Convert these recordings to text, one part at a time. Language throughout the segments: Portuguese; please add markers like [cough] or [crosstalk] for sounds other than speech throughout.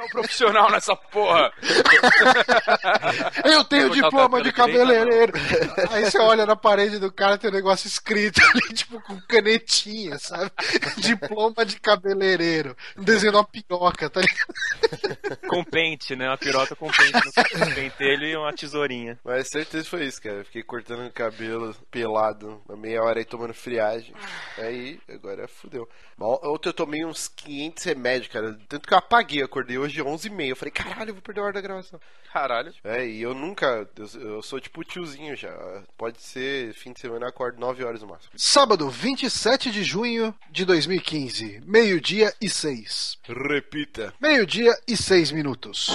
é o profissional nessa porra? Eu tenho diploma de cabeleireiro. Aí você olha na parede do cara tem um negócio escrito ali, tipo, com canetinha, sabe? [laughs] Diploma de cabeleireiro. Um desenho de uma piroca, tá ligado? Com pente, né? Uma piroca com pente no pentelho e uma tesourinha. Mas certeza foi isso, cara. Eu fiquei cortando o cabelo pelado uma meia hora aí tomando friagem. Aí, agora fudeu. Ontem eu tomei uns 500 remédios, cara. Tanto que eu apaguei, acordei hoje 11h30. Eu falei, caralho, eu vou perder a hora da gravação. Caralho. É, e eu nunca. Eu, eu sou tipo tiozinho já. Pode ser fim de semana, eu acordo 9 horas no máximo. Sábado, 27 de junho de 2015, meio-dia e 6. Repita: meio-dia e 6 minutos.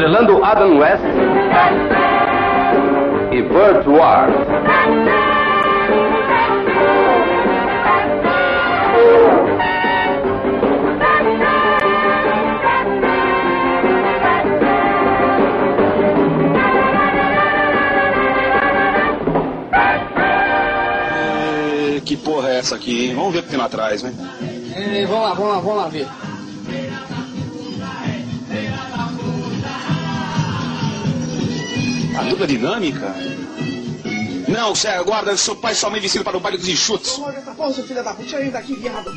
Estrelando Adam West e Burt Ward. Que porra é essa aqui, hein? Vamos ver o que tem lá atrás, né? É, vamos lá, vamos lá, vamos lá ver. A dupla dinâmica? Não, Sérgio, guarda, seu pai e sua mãe vestido para o baile dos enxutos. Essa da puta, viado.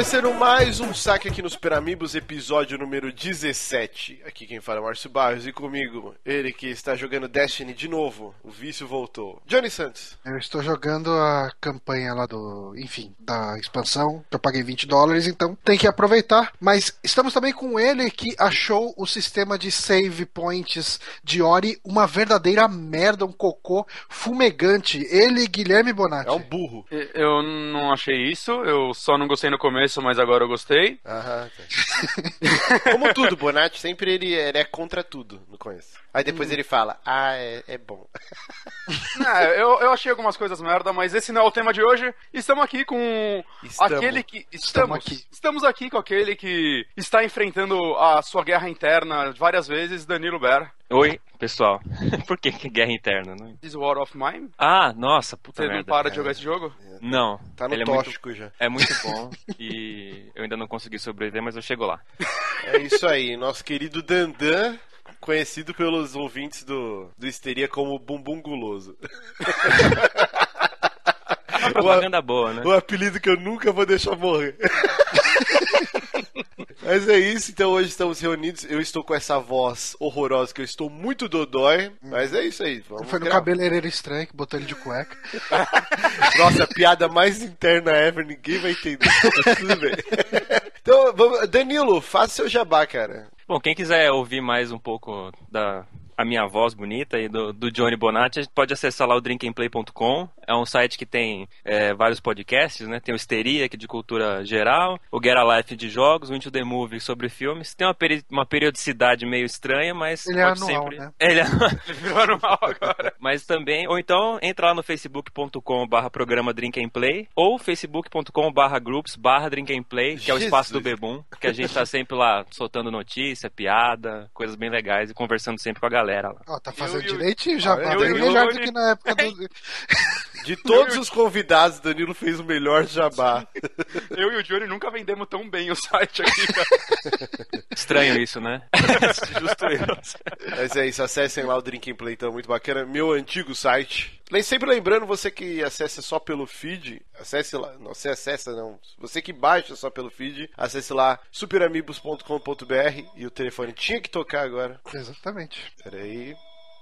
Conhecendo mais um saque aqui nos Super Amigos, episódio número 17. Aqui quem fala é Márcio Barros e comigo, ele que está jogando Destiny de novo. O vício voltou. Johnny Santos. Eu estou jogando a campanha lá do, enfim, da expansão, que eu paguei 20 dólares, então tem que aproveitar. Mas estamos também com ele que achou o sistema de save points de Ori uma verdadeira merda, um cocô fumegante. Ele, Guilherme Bonatti. É um burro. Eu não achei isso, eu só não gostei no começo, mas agora eu gostei. Aham, tá. [laughs] Como tudo, Bonatti, sempre ele, ele é contra tudo no começo. Aí depois Hum. ele fala, ah, é, é bom. Não, [laughs] eu, eu achei algumas coisas merda, mas esse não é o tema de hoje. Estamos aqui com Estamos. aquele que. Estamos, aqui. Estamos aqui com aquele que está enfrentando a sua guerra interna várias vezes, Danilo Ber. Oi, pessoal. [laughs] Por que, que guerra interna? Não... This War of Mine. Ah, nossa, puta Você não merda. para de jogar esse jogo? Não. Tá no ele é tóxico muito, já. é muito bom [laughs] e eu ainda não consegui sobreviver, mas eu chego lá. É isso aí, nosso querido Dandan, conhecido pelos ouvintes do, do Histeria como Bumbum Guloso. [laughs] Uma propaganda boa, né? O apelido que eu nunca vou deixar morrer. Mas é isso, então hoje estamos reunidos. Eu estou com essa voz horrorosa que eu estou muito dodói. Mas é isso aí. Vamos Foi no gravar. cabeleireiro estranho que botou ele de cueca. [laughs] Nossa, a piada mais interna ever, ninguém vai entender. Mas tudo bem. [laughs] Então, vamos... Danilo, faça seu jabá, cara. Bom, quem quiser ouvir mais um pouco da a minha voz bonita e do, do Johnny Bonatti, pode acessar lá o drinkandplay.com. É um site que tem é, vários podcasts, né? Tem o Histeria, que é de cultura geral, o Get a Life de jogos, o Into the Movie sobre filmes. Tem uma, peri uma periodicidade meio estranha, mas Ele é pode anual, sempre... né? [laughs] Ele é Ele virou anual agora. [laughs] Mas também, ou então entra lá no facebook.com barra programa Drink and Play ou facebook.com barra groups barra Drink and Play, que é o espaço do. Bebum, que a gente tá sempre lá soltando notícia, piada, coisas bem legais e conversando sempre com a galera lá. Ó, tá fazendo Eu direitinho já, Ah, tá eu bem melhor do que na época do... [laughs] De todos os convidados, Danilo fez o melhor jabá. Eu e o Johnny nunca vendemos tão bem o site aqui, cara. Estranho isso, né? [laughs] Justo eu. Mas é isso, acessem lá o Drink and Play, então, muito bacana. Meu antigo site. Sempre lembrando, você que acessa só pelo feed, acesse lá, não, você acessa não, você que baixa só pelo feed, acesse lá superamigos.com.br e o telefone tinha que tocar agora. Exatamente. Peraí.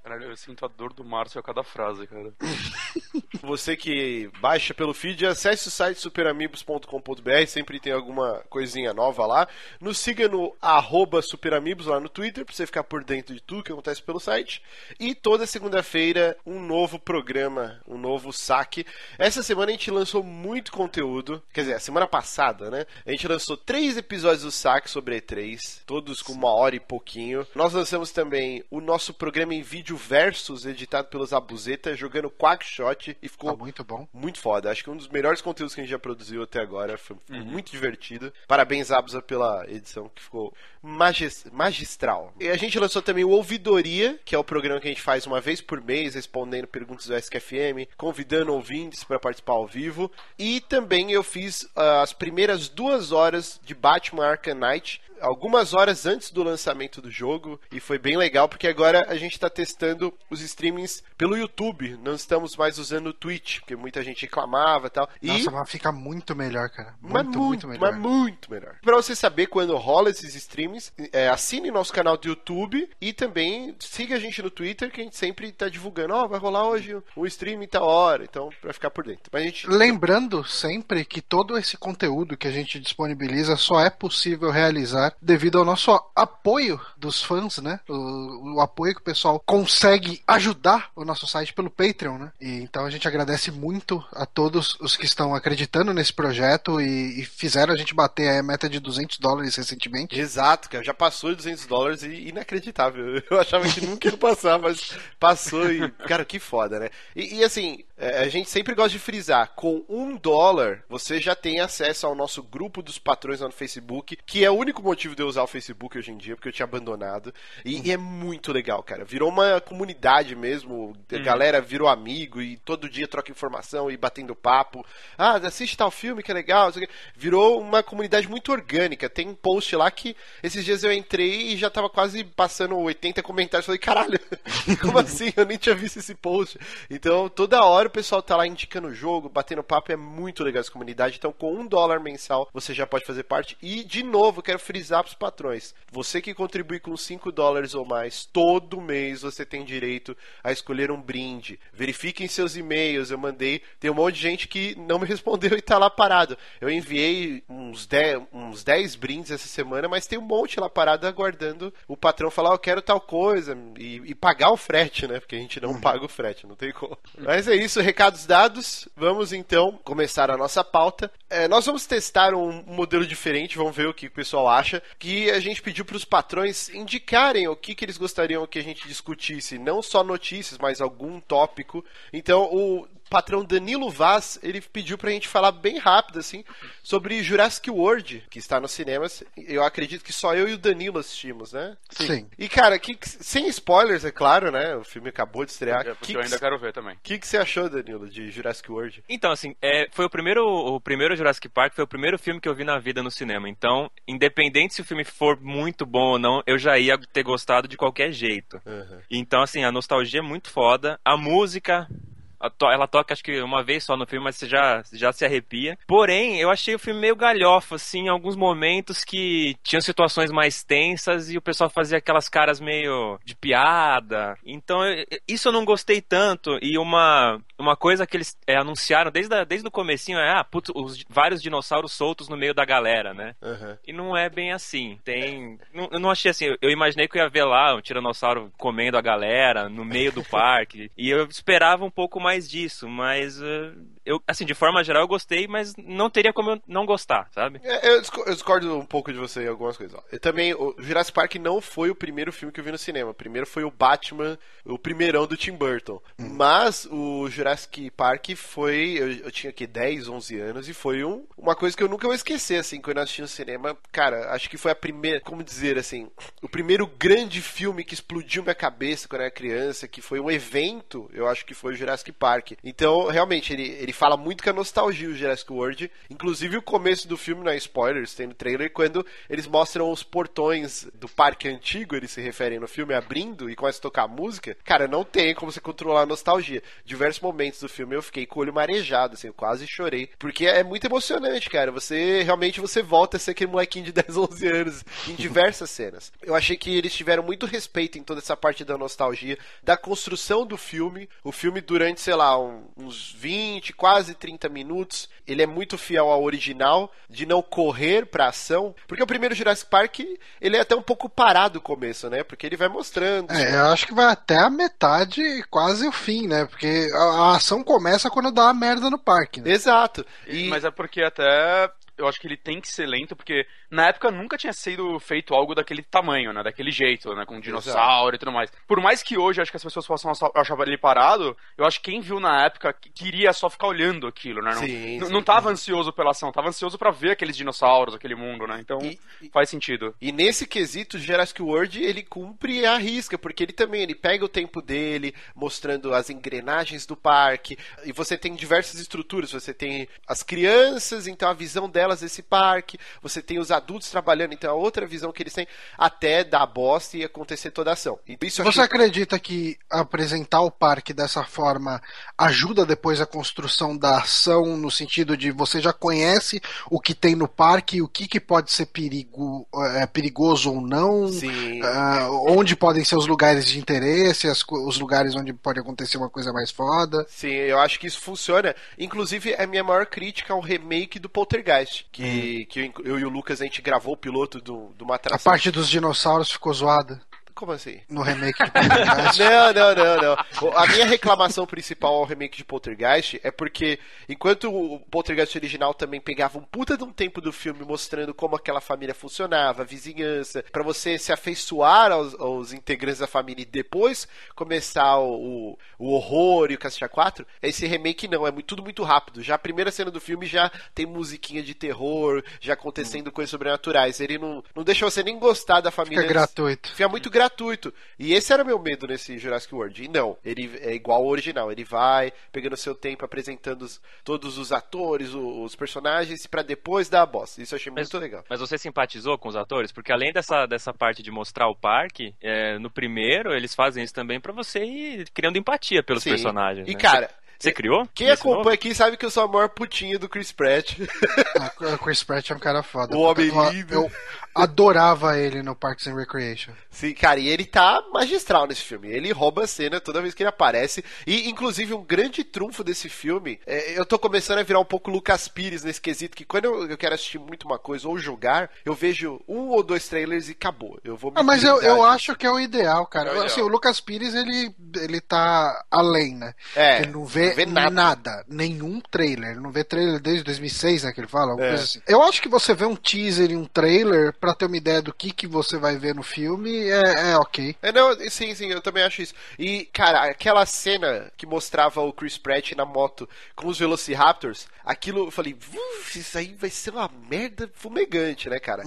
Caralho, eu sinto a dor do Márcio a cada frase, cara. [laughs] Você que baixa pelo feed, acesse o site superamigos.com.br, sempre tem alguma coisinha nova lá. Nos siga no arroba superamigos lá no Twitter, pra você ficar por dentro de tudo que acontece pelo site. E toda segunda-feira, um novo programa, um novo saque. Essa semana a gente lançou muito conteúdo, quer dizer, a semana passada, né? A gente lançou três episódios do saque sobre E3, todos com uma hora e pouquinho. Nós lançamos também o nosso programa em vídeo versus, editado pelos Abuzeta, jogando Quackshot e ficou Tá muito bom. muito foda. Acho que um dos melhores conteúdos que a gente já produziu até agora. Foi foi muito divertido. Parabéns, Abusa, pela edição, que ficou magis- magistral. E a gente lançou também o Ouvidoria, que é o programa que a gente faz uma vez por mês, respondendo perguntas do SKFM, convidando ouvintes para participar ao vivo. E também eu fiz ah, as primeiras duas horas de Batman Arkham Knight, algumas horas antes do lançamento do jogo e foi bem legal porque agora a gente está testando os streamings pelo YouTube, não estamos mais usando o Twitch, porque muita gente reclamava e tal. E Nossa, mas fica muito melhor, cara. mas Muito, muito, melhor. Mas muito melhor. Pra você saber quando rola esses streamings, é, assine nosso canal do YouTube e também siga a gente no Twitter, que a gente sempre tá divulgando. Ó, vai rolar hoje o stream em tal hora. Então, pra ficar por dentro. Mas a gente. Lembrando sempre que todo esse conteúdo que a gente disponibiliza só é possível realizar devido ao nosso apoio dos fãs, né? O, o apoio que o pessoal consegue ajudar o nosso site pelo Patreon, né? E, então a gente agradece muito a todos os que estão acreditando nesse projeto e, e fizeram a gente bater a meta de 200 dólares recentemente. Exato, cara. Já passou de 200 dólares e inacreditável. [laughs] Eu achava que nunca ia passar, mas passou e. Cara, que foda, né? E, e, assim, é, a gente sempre gosta de frisar: com um dólar você já tem acesso ao nosso grupo dos patrões lá no Facebook, que é o único motivo de eu usar o Facebook hoje em dia, porque eu tinha abandonado. E, e é muito legal, cara. Virou uma comunidade mesmo. A galera virou amigo e todo dia troca informação e batendo papo. Ah, assiste tal filme que é legal. Virou uma comunidade muito orgânica. Tem um post lá que esses dias eu entrei e já tava quase passando 80 comentários. Falei, caralho, [laughs] como assim? Eu nem tinha visto esse post. Então, toda hora o pessoal tá lá indicando o jogo, batendo papo. É muito legal essa comunidade. Então, com um dólar mensal, você já pode fazer parte. E, de novo, quero frisar pros patrões. Você que contribui com 5 dólares ou mais, todo mês você tem direito a escolher um brinde. Verifiquem seus e-mails. Eu mandei. Tem um monte de gente que não me [laughs] respondeu e tá lá parado. Eu enviei uns 10, uns 10 brindes essa semana, mas tem um monte lá parado aguardando o patrão falar, eu quero tal coisa. E, e pagar o frete, né? Porque a gente não paga o frete, não tem como. Mas é isso, recados dados. Vamos então começar a nossa pauta. É, nós vamos testar um modelo diferente, vamos ver o que o pessoal acha. Que a gente pediu para os patrões indicarem o que, que eles gostariam que a gente discutisse, não só notícias, mas algum tópico. Então, o patrão Danilo Vaz, ele pediu pra gente falar bem rápido, assim, sobre Jurassic World, que está nos cinemas. Eu acredito que só eu e o Danilo assistimos, né? Sim. E, cara, que, sem spoilers, é claro, né? O filme acabou de estrear. É, O porque que, eu ainda que, quero ver também. que, que você achou, Danilo, de Jurassic World? Então, assim, é, foi o primeiro, o primeiro Jurassic Park, foi o primeiro filme que eu vi na vida no cinema. Então, independente se o filme for muito bom ou não, eu já ia ter gostado de qualquer jeito. Uhum. Então, assim, a nostalgia é muito foda. A música, ela toca acho que uma vez só no filme, mas você já, já se arrepia. Porém, eu achei o filme meio galhofa, assim, em alguns momentos que tinham situações mais tensas e o pessoal fazia aquelas caras meio de piada. Então, eu- isso eu não gostei tanto. E uma, uma coisa que eles é, anunciaram desde, a, desde o comecinho é, ah, putz, os vários dinossauros soltos no meio da galera, né? Uhum. E não é bem assim. Tem. Não, eu não achei assim. Eu imaginei que eu ia ver lá um tiranossauro comendo a galera no meio do [laughs] parque. e eu esperava um pouco mais disso, mas. eh, eu, assim, de forma geral eu gostei, mas não teria como eu não gostar, sabe? É, eu, disco- eu discordo um pouco de você em algumas coisas. Eu também, o Jurassic Park não foi o primeiro filme que eu vi no cinema. O primeiro foi o Batman, o primeirão do Tim Burton. Mas o Jurassic Park foi. Eu, eu tinha aqui 10, 11 anos e foi um, uma coisa que eu nunca vou esquecer, assim, quando eu assisti no cinema. Cara, acho que foi a primeira. Como dizer assim? O primeiro grande filme que explodiu minha cabeça quando eu era criança, que foi um evento, eu acho que foi o Jurassic Park. Então, realmente, ele, ele fala muito com a nostalgia o Jurassic World. Inclusive o começo do filme, não é spoilers, tem no trailer, quando eles mostram os portões do parque antigo, eles se referem no filme, abrindo e começa a tocar música. Cara, não tem como você controlar a nostalgia. Diversos momentos do filme eu fiquei com o olho marejado, assim, eu quase chorei. Porque é muito emocionante, cara. Você realmente você volta a ser aquele molequinho de [laughs] 10, 11 anos em diversas cenas. Eu achei que eles tiveram muito respeito em toda essa parte da nostalgia, da construção do filme. O filme, durante, sei lá, um- uns 20, quase 30 minutos, ele é muito fiel ao original, de não correr pra ação. Porque o primeiro Jurassic Park, ele é até um pouco parado o começo, né? Porque ele vai mostrando. É, eu acho que vai até a metade, quase o fim, né? Porque a, a ação começa quando dá a merda no parque, né? Exato. E... Mas é porque até eu acho que ele tem que ser lento, porque na época nunca tinha sido feito algo daquele tamanho, né? Daquele jeito, né? Com dinossauro e tudo mais. Por mais que hoje acho que as pessoas possam achar ele parado, eu acho que quem viu na época que- queria só ficar olhando aquilo, né? Não, Sim, sim. não tava ansioso pela ação, tava ansioso pra ver aqueles dinossauros, aquele mundo, né? Então E- faz sentido. E nesse quesito, Jurassic World, ele cumpre a risca, porque ele também, ele pega o tempo dele, mostrando as engrenagens do parque, e você tem diversas estruturas, você tem as crianças, então a visão delas desse parque, você tem os adultos trabalhando, então a outra visão que eles têm, até dar bosta e acontecer toda a ação. E isso Você achei- acredita que apresentar o parque dessa forma ajuda depois a construção da ação, no sentido de você já conhece o que tem no parque, o que, que pode ser perigo, é, perigoso ou não, ah, onde podem ser os lugares de interesse, as os lugares onde pode acontecer uma coisa mais foda. Sim, eu acho que isso funciona. Inclusive, é a minha maior crítica ao remake do Poltergeist. Que, que eu, eu e o Lucas, a gente gravou o piloto do, de uma A atração. parte dos dinossauros ficou zoada Como assim? no remake de Poltergeist. [laughs] Não, não, não, não. A minha reclamação principal ao remake de Poltergeist é porque, enquanto o Poltergeist original também pegava um puta de um tempo do filme mostrando como aquela família funcionava, a vizinhança, pra você se afeiçoar aos, aos integrantes da família e depois começar o, o, o horror e o Cacete 4, esse remake não, é muito- tudo muito rápido. Já a primeira cena do filme já tem musiquinha de terror, já acontecendo coisas sobrenaturais. Ele não, não deixa você nem gostar da família. Fica gratuito. Fica muito gratuito. E esse era meu medo nesse Jurassic World. E não, ele é igual ao original. Ele vai pegando seu tempo, apresentando os- todos os atores, o- os, personagens, pra depois dar a bosta. Isso eu achei Mas- muito legal. Mas você simpatizou com os atores? Porque além dessa, dessa parte de mostrar o parque, é, no primeiro eles fazem isso também pra você ir criando empatia pelos Sim. personagens. E né? cara, Você criou? quem acompanha aqui sabe que eu sou a maior putinha do Chris Pratt. Ah, O Chris Pratt é um cara foda. O homem eu, lindo. eu adorava ele no Parks and Recreation. Sim, cara, e ele tá magistral nesse filme. Ele rouba a cena toda vez que ele aparece. E, inclusive, um grande trunfo desse filme. é, eu tô começando a virar um pouco Lucas Pires nesse quesito, que quando eu, eu quero assistir muito uma coisa ou jogar, eu vejo um ou dois trailers e acabou. Eu vou me Ah, mas eu, eu acho que é o ideal, cara. É o ideal. Assim, o Lucas Pires, ele, ele tá além, né? É, ele não vê, não vê nada. nada. nenhum trailer. Não vê trailer desde 2006, né, que ele fala, É. assim. Eu acho que você vê um teaser e um trailer pra ter uma ideia do que, que você vai ver no filme, é, é ok. É, não, sim, sim, eu também acho isso. E, cara, aquela cena que mostrava o Chris Pratt na moto com os Velociraptors, aquilo eu falei, "Uf, isso aí vai ser uma merda fumegante, né, cara?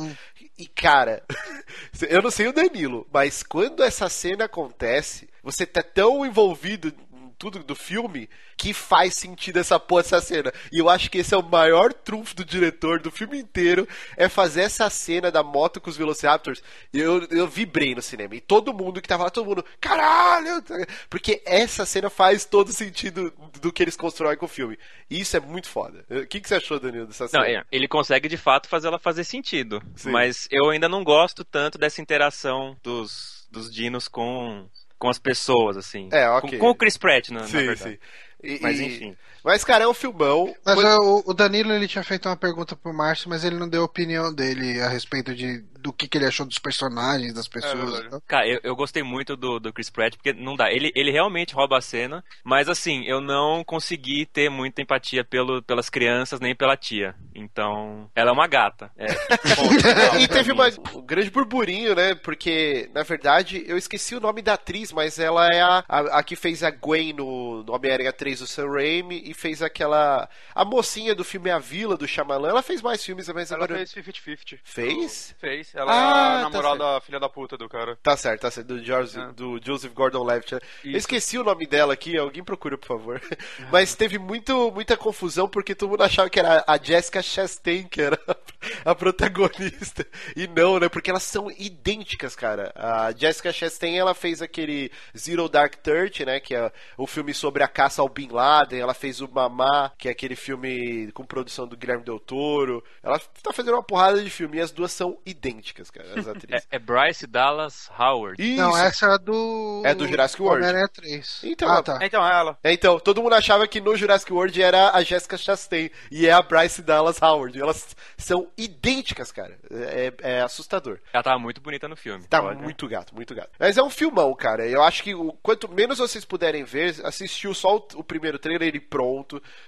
E, cara, [laughs] eu não sei o Danilo, mas quando essa cena acontece, você tá tão envolvido tudo do filme que faz sentido essa porra dessa cena. E eu acho que esse é o maior trunfo do diretor do filme inteiro, é fazer essa cena da moto com os Velociraptors. E eu, eu vibrei no cinema. E todo mundo que tava lá, todo mundo, caralho! Porque essa cena faz todo sentido do que eles constroem com o filme. E isso é muito foda. O que, que você achou, Danilo, dessa cena? Não, é, ele consegue de fato fazer ela fazer sentido. Sim. Mas eu ainda não gosto tanto dessa interação dos, dos dinos com, com as pessoas, assim. É, ok. Com, com o Chris Pratt, na, na sim, verdade. sim. E- Mas enfim. Mas, cara, é um filmão. Mas Quando- é, o, Danilo ele tinha feito uma pergunta pro Márcio, mas ele não deu a opinião dele a respeito de, do que, que ele achou dos personagens, das pessoas. verdade. e tal. Cara, eu, eu gostei muito do, do Chris Pratt, porque não dá. Ele, ele realmente rouba a cena, mas assim, eu não consegui ter muita empatia pelo, pelas crianças nem pela tia. Então, ela é uma gata. É, [laughs] e teve uma, um grande burburinho, né? Porque, na verdade, eu esqueci o nome da atriz, mas ela é a, a, a que fez a Gwen no, no Homem-Aranha 3 fez o Sam Raimi e fez aquela. A mocinha do filme A Vila, do Shyamalan. Ela fez mais filmes, mas Ela agora. fez 50-50. Fez? Fez. Ela Ah, é tá a namorada filha da puta do cara. Tá certo, tá certo. Do, George, É. do Joseph Gordon-Levitt. né? Eu esqueci o nome dela aqui, alguém procura, por favor. [laughs] Mas teve muito, muita confusão porque todo mundo achava que era a Jessica Chastain que era [laughs] a protagonista. E não, né? Porque elas são idênticas, cara. A Jessica Chastain, ela fez aquele Zero Dark Thirty, né? Que é o filme sobre a caça ao Bin Laden. Ela fez o Mamá, que é aquele filme com produção do Guilherme Del Toro. Ela tá fazendo uma porrada de filme e as duas são idênticas, cara, as [laughs] atrizes. É, é Bryce Dallas Howard. Isso. Não, essa é do. É do Jurassic World. Homem-Aranha 3. Então, ah, tá. Então, é ela. É, então, todo mundo achava que no Jurassic World era a Jessica Chastain e é a Bryce Dallas Howard. Elas são idênticas, cara. É, é assustador. Ela tava muito bonita no filme. Tá Pode- muito gato, muito gato. Mas é um filmão, cara. Eu acho que o, quanto menos vocês puderem ver, assistiu só o, o primeiro trailer e pronto.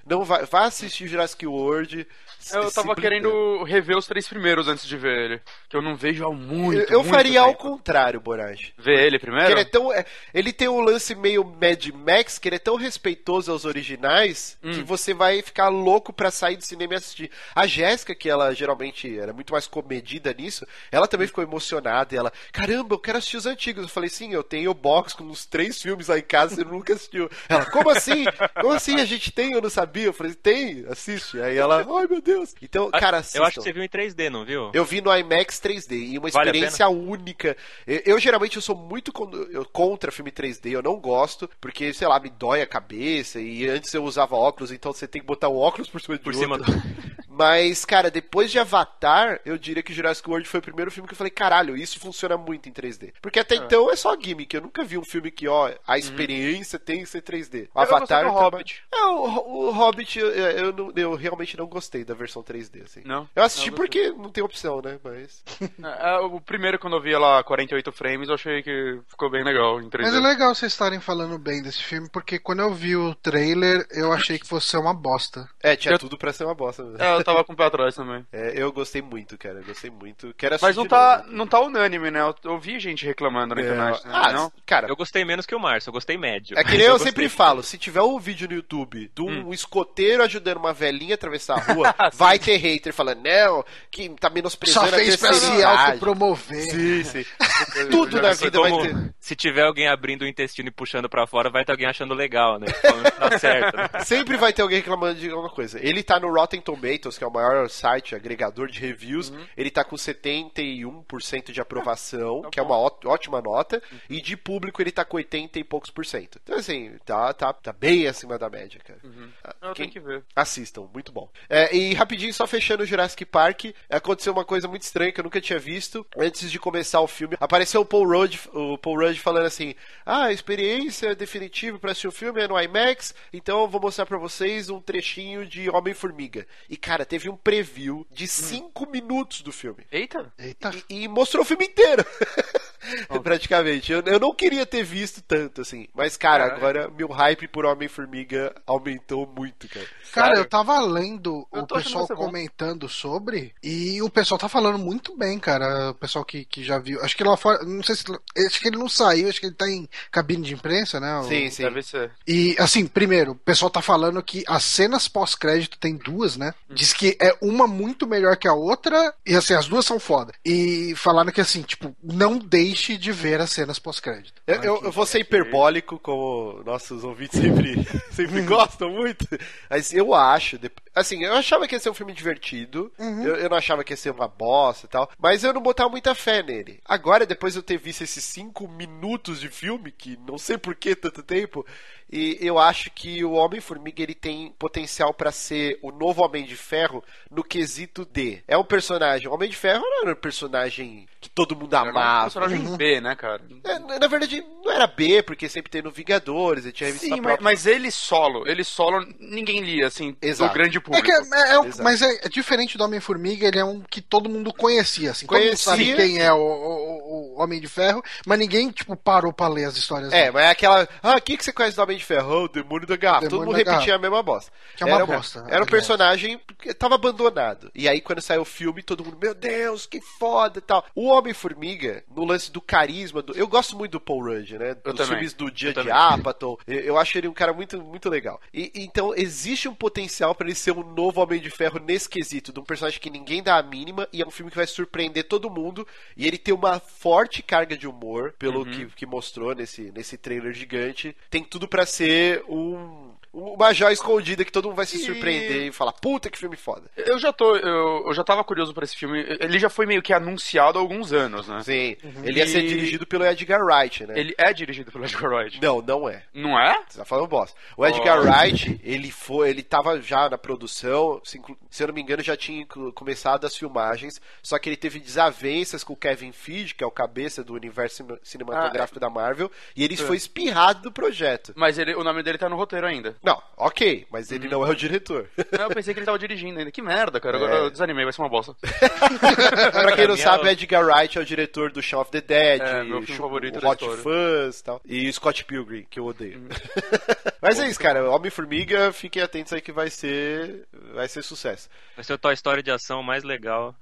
Não vai, vai assistir Jurassic World. Eu tava querendo rever os três primeiros antes de ver ele. Que eu não vejo há muito. Eu, eu muito faria ao tempo. contrário, Borage. Ver ele primeiro? ele, é tão, é, ele tem um lance meio Mad Max, que ele é tão respeitoso aos originais, Hum. que você vai ficar louco pra sair do cinema e assistir. A Jéssica, que ela geralmente era muito mais comedida nisso, ela também ficou emocionada. E ela, caramba, eu quero assistir os antigos. Eu falei, sim, eu tenho o box com uns três filmes lá em casa, você nunca assistiu. Ela, como assim? Como assim a gente tem? Eu não sabia. Eu falei, tem, assiste. Aí ela, [laughs] ai meu Deus. Então, cara, Eu assistam. acho que você viu em 3D, não viu? Eu vi no IMAX 3D e uma Vale experiência única. Eu, eu, geralmente eu sou muito con- eu- contra filme 3D, eu não gosto, porque, sei lá, me dói a cabeça e antes eu usava óculos, então você tem que botar o óculos por cima de Por outro. cima do. [laughs] Mas, cara, depois de Avatar, eu diria que Jurassic World foi o primeiro filme que eu falei, caralho, isso funciona muito em 3D. Porque até então é só gimmick, eu nunca vi um filme que, ó, a experiência tem que ser 3D. O Avatar do também- Hobbit. É, o, o Hobbit, eu, eu, não- eu realmente não gostei da versão 3D, assim. Não? Eu assisti Não, porque não tem opção, né? Mas. [laughs] É, é, o primeiro, quando eu vi lá 48 frames, eu achei que ficou bem legal em 3D. Mas é legal vocês estarem falando bem desse filme, porque quando eu vi o trailer, eu achei que fosse ser uma bosta. É, tinha Eu- tudo pra ser uma bosta mesmo. É, eu tava com o pé atrás também. É, eu gostei muito, cara. Eu gostei muito. Quero Mas não tá, novo. não tá unânime, né? Eu, eu vi gente reclamando na É, internet, né? ah, não? cara, Eu gostei menos que o Márcio, eu gostei médio. É que nem [laughs] eu, gostei. sempre falo, se tiver um vídeo no YouTube de um Hum. escoteiro ajudando uma velhinha a atravessar a [laughs] rua, vai ter hater falando, não, que tá menosprezando Só a fez pra se autopromover. Sim, sim. [laughs] Tudo na vida vai ter. se tiver alguém abrindo o intestino e puxando pra fora, vai ter alguém achando legal, né? Falando que tá certo. Né? Sempre vai ter alguém reclamando de alguma coisa. Ele tá no Rotten Tomatoes, que é o maior site agregador de reviews. Uhum. Ele tá com 71% de aprovação, Tá que é uma ótima nota. E de público ele tá com 80 e poucos por cento. Então, assim, tá, tá, tá bem acima da média, cara. Ah, Eu quem- tenho que ver. Assistam, muito bom. É, e rapidinho, só fechando o Jurassic Park, aconteceu uma coisa muito estranha que eu nunca tinha visto. Antes de começar o filme, apareceu o Paul Rudd, o Paul Rudd falando assim: Ah, a experiência definitiva pra assistir o filme é no IMAX, então eu vou mostrar pra vocês um trechinho de Homem-Formiga. E cara, teve um preview de 5 minutos do filme. Eita! Eita. E, e mostrou o filme inteiro. [laughs] [laughs] Praticamente. Eu, eu não queria ter visto tanto, assim. Mas, cara, Caralho. agora meu hype por Homem-Formiga aumentou muito, cara. Cara, Sério? eu tava lendo Eu o pessoal ser bom. comentando sobre e o pessoal tá falando muito bem, cara. O pessoal que, que já viu. Acho que lá fora. Não sei se. Acho que ele não saiu, acho que ele tá em cabine de imprensa, né? o- Sim, sim. Deve ser. E, assim, primeiro, o pessoal tá falando que as cenas pós-crédito tem duas, né? Diz que é uma muito melhor que a outra, e assim, as duas são foda. E falaram que, assim, tipo, não deixe de ver as cenas pós-crédito. Eu, eu, eu vou ser hiperbólico, como nossos ouvintes sempre, [laughs] sempre gostam muito. Mas eu acho. Assim, eu achava que ia ser um filme divertido. Eu, eu não achava que ia ser uma bosta e tal. Mas eu não botava muita fé nele. Agora, depois de eu ter visto esses cinco minutos de filme, que não sei por que tanto tempo. E eu acho que o Homem-Formiga ele tem potencial pra ser o novo Homem de Ferro no quesito de. É um personagem. O Homem de Ferro não era um personagem que todo mundo Era um amava. personagem B, né, cara? É, na verdade, não era B, porque sempre tem no Vingadores, ele tinha revista Sim, mas, mas ele solo, ele solo, ninguém lia, assim, Exato. do grande público. que é, é Exato. mas é, é diferente do Homem-Formiga, ele é um que todo mundo conhecia, assim. Todo mundo Conhecia. sabe quem é o, o- o Homem de Ferro, mas ninguém, tipo, parou pra ler as histórias É, dele. mas é aquela. Ah, o que, que você conhece do Homem de Ferro? Oh, o demônio da garrafa. Demônio Todo mundo repetia garrafa. a mesma bosta. Que é uma era, um- bosta, Era um personagem que tava abandonado. E aí, quando saiu o filme, todo mundo, meu Deus, que foda e tal. O Homem-Formiga, no lance do carisma. Do... Eu gosto muito do Paul Rudd, né? Eu Dos também. filmes do Dia Eu de. Apatow. Eu, eu acho ele um cara muito, muito legal. E, então, existe um potencial pra ele ser um novo Homem de Ferro nesse quesito, de um personagem que ninguém dá a mínima, e é um filme que vai surpreender todo mundo. E ele tem uma forte carga de humor, pelo Uhum. que, que mostrou nesse, nesse trailer gigante. Tem tudo pra ser um. Uma joia escondida que todo mundo vai se E- surpreender e falar, puta que filme foda. Eu já tô. Eu, eu já tava curioso pra esse filme. Ele já foi meio que anunciado há alguns anos, né? Sim, ele ia ser E- dirigido pelo Edgar Wright, né? Ele é dirigido pelo Edgar Wright. Não, não é. Não é? Você tá falando bosta. O Edgar Oh. Wright, ele foi, ele tava já na produção, se, se eu não me engano, já tinha começado as filmagens, só que ele teve desavenças com o Kevin Feige, que é o cabeça do universo cine- cinematográfico da Marvel, e ele foi espirrado do projeto. Mas ele, o nome dele tá no roteiro ainda. Não, ok, mas ele não é o diretor. Eu pensei que ele tava dirigindo ainda. Que merda, cara. É. Agora eu desanimei, vai ser uma bosta. [laughs] pra quem não minha- sabe, Edgar Wright é o diretor do Shaun of the Dead, É, meu filme favorito o Hot história. Fuzz e tal. E Scott Pilgrim, que eu odeio. Hum. [laughs] Mas é isso, cara. Homem-Formiga, fiquem atentos aí que vai ser. Vai ser sucesso. Vai ser o Toy Story de ação mais legal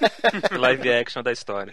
[laughs] live action da história.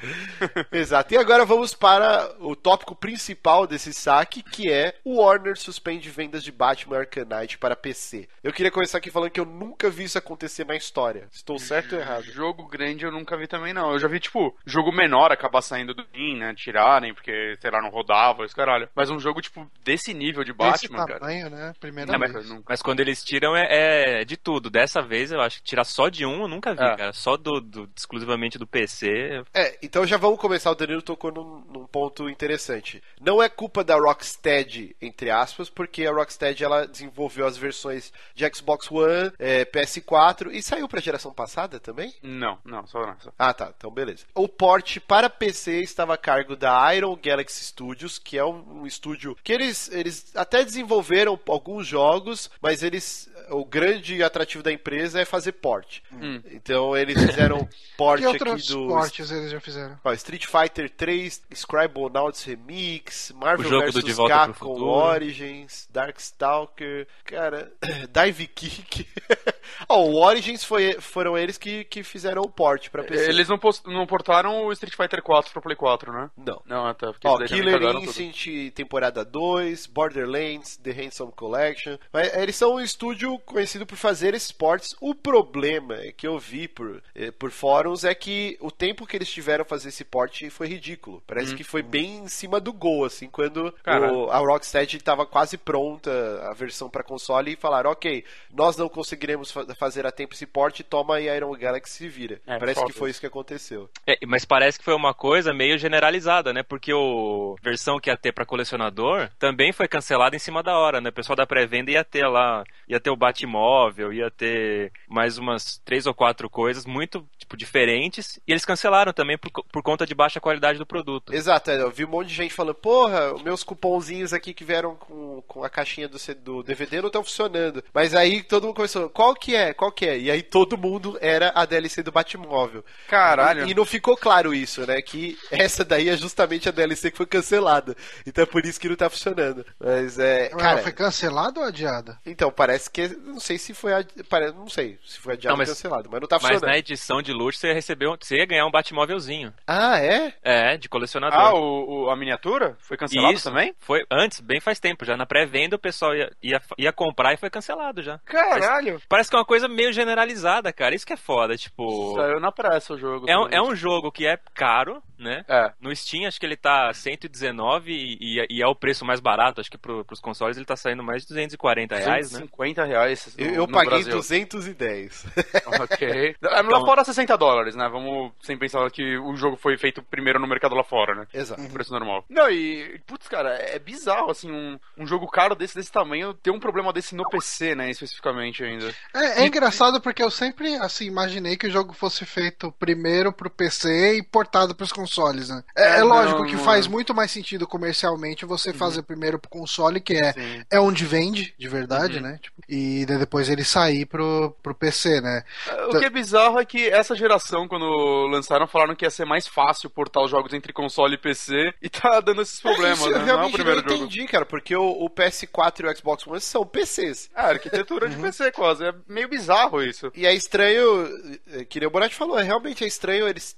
Exato. E agora vamos para o tópico principal desse saque, que é o Warner suspende vendas de Batman Arkham Knight para PC. Eu queria começar aqui falando que eu nunca vi isso acontecer na história. Estou certo ou errado? Jogo grande eu nunca vi também, não. Eu já vi, tipo, jogo menor acabar saindo do Steam, né? Tirarem, porque, sei lá, não rodava, esse caralho. Mas um jogo, tipo, desse nível de Esse Batman, cara. tamanho, né? Primeira Não, vez. mas nunca. Mas quando eles tiram é, é de tudo. Dessa vez eu acho que tirar só de um eu nunca vi, É. cara. Só do, do- exclusivamente do PC. É, então já vamos começar. O Danilo tocou num, num ponto interessante. Não é culpa da Rocksteady, entre aspas, porque a Rocksteady ela desenvolveu as versões de Xbox One, é, PS4 e saiu pra geração passada também? Não, não, só não. Só. Ah, tá. Então, beleza. O port para PC estava a cargo da Iron Galaxy Studios, que é um, um estúdio que eles, eles até desenvolveram alguns jogos, mas eles o grande atrativo da empresa é fazer port. Hum. Então, eles fizeram [laughs] port Que aqui do cortes eles já fizeram? Ó, Street Fighter 3, Scribblenauts Remix, Marvel vs Capcom. Origins, Darkstalker, cara, [coughs] Dive Kick. [laughs] Ó, o Origins foi, foram eles que, que fizeram o port pra PC. Eles não, post- não portaram o Street Fighter 4 pro Play 4, né? Não. Não, até porque Ó, Killer. Instinct temporada 2, Borderlands, The Handsome Collection. Mas eles são um estúdio conhecido por fazer esses ports. O problema é que eu vi por, eh, por fóruns é que o tempo que eles tiveram fazer esse port foi ridículo. Parece que foi bem em cima do gol, assim, quando o- a Rocksteady estava quase pronta a versão para console e falaram, ok, nós não conseguiremos fa- fazer a tempo esse port, toma aí a Iron Galaxy se vira. É, Parece foda. que foi isso que aconteceu. É, mas parece que foi uma coisa meio generalizada, né? Porque o versão que ia ter pra colecionador também foi cancelada em cima da hora, né? O pessoal da pré-venda ia ter lá, ia ter o Batmóvel, ia ter mais umas três ou quatro coisas muito tipo diferentes e eles cancelaram também por, por conta de baixa qualidade do produto. Exato, é, eu vi um monte de gente falando, porra, os meus cupomzinhos aqui que vieram com, com a caixinha do, do DVD não estão funcionando. Mas aí todo mundo começou, qual que é? Qual que é? E aí todo mundo era a DLC do Batmóvel. Caralho. E, e não ficou claro isso, né? Que essa daí é justamente a DLC que foi cancelada. Então é por isso que não tá funcionando. Mas é. Ela Cara, foi cancelada ou adiada? então, parece que. Não sei se foi. Ad... pare- Não sei se foi adiado Não, mas- ou cancelado, mas não tá Mas funcionando. na edição de luxo você recebeu, você ia ganhar um Batmóvelzinho. Ah, é? É, de colecionador. Ah, o, o- a miniatura? Foi cancelado Isso, também? Foi antes, bem faz tempo já. Na pré-venda o pessoal ia, ia, ia comprar e foi cancelado já. Caralho. Parece que é uma coisa meio generalizada, cara. Isso que é foda, tipo. Saiu na pressa o jogo. É um, é um jogo que é caro, né? É. No Steam, acho que ele tá 119 e, e- e é o preço mais barato. Acho que pro, pros consoles ele tá saindo mais de 240 reais, né? 150 reais. Eu, no- eu no paguei Brasil. 210. [laughs] Ok. É, Lá fora 60 dólares, né? Vamos sem pensar que o jogo foi feito primeiro no mercado lá fora, né? Exato. Preço normal. Não, e. Putz, cara, é bizarro, assim, um, um jogo caro desse, desse tamanho ter um problema desse no PC, né? Especificamente ainda. É, é engraçado porque eu sempre assim imaginei que o jogo fosse feito primeiro pro PC e portado pros consoles, né? É, É, é lógico não, que não faz é. muito mais sentido comercialmente você fazer primeiro pro console, que é, Sim. é onde vende, de verdade, né? Tipo, e depois ele sair pro, pro PC, né? O que é bizarro é que essa geração, quando lançaram, falaram que ia ser mais fácil portar os jogos entre console e PC e tá [laughs] dando esses problemas, isso né? eu Não é o realmente primeiro não jogo. entendi, cara, porque o, o PS4 e o Xbox One são PCs. É, arquitetura de [laughs] PC quase. É meio bizarro isso. E é estranho, eh, que nem o Bonatti falou, é realmente é estranho eles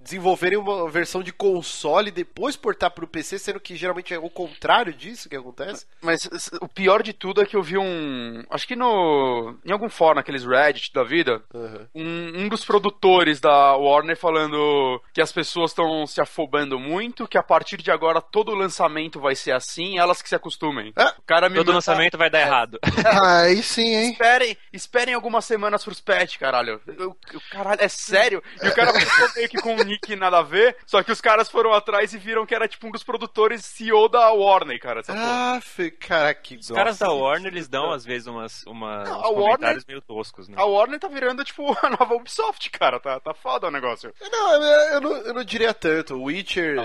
desenvolverem uma versão de console e depois portar pro PC, sendo que geralmente é o contrário disso que acontece. Mas o pior de tudo é que eu vi um. Acho que no. Em algum fórum, naqueles Reddit da vida, Uhum. um, um dos produtores da Warner falando que as pessoas estão se afobando muito, que a partir de agora todo lançamento vai ser assim, elas que se acostumem. Ah, o cara me Todo manda- lançamento vai dar errado. Aí sim, hein? Esperem, esperem algumas semanas pros patch, caralho. Eu, eu- caralho, é sério? E o cara [laughs] ficou meio que com um nick nada a ver, só que os caras foram atrás e viram que era tipo um dos produtores CEO da Warner, cara. Porra. Ah, cara, que Os caras da Warner, eles dão às vezes umas, uma, Não, uns a Warner- comentários meio toscos, né? A Warner tá virando, tipo, [laughs] a nova Ubisoft, cara. Tá, tá foda o negócio. Não, eu, eu não, eu não diria tanto. O Witcher.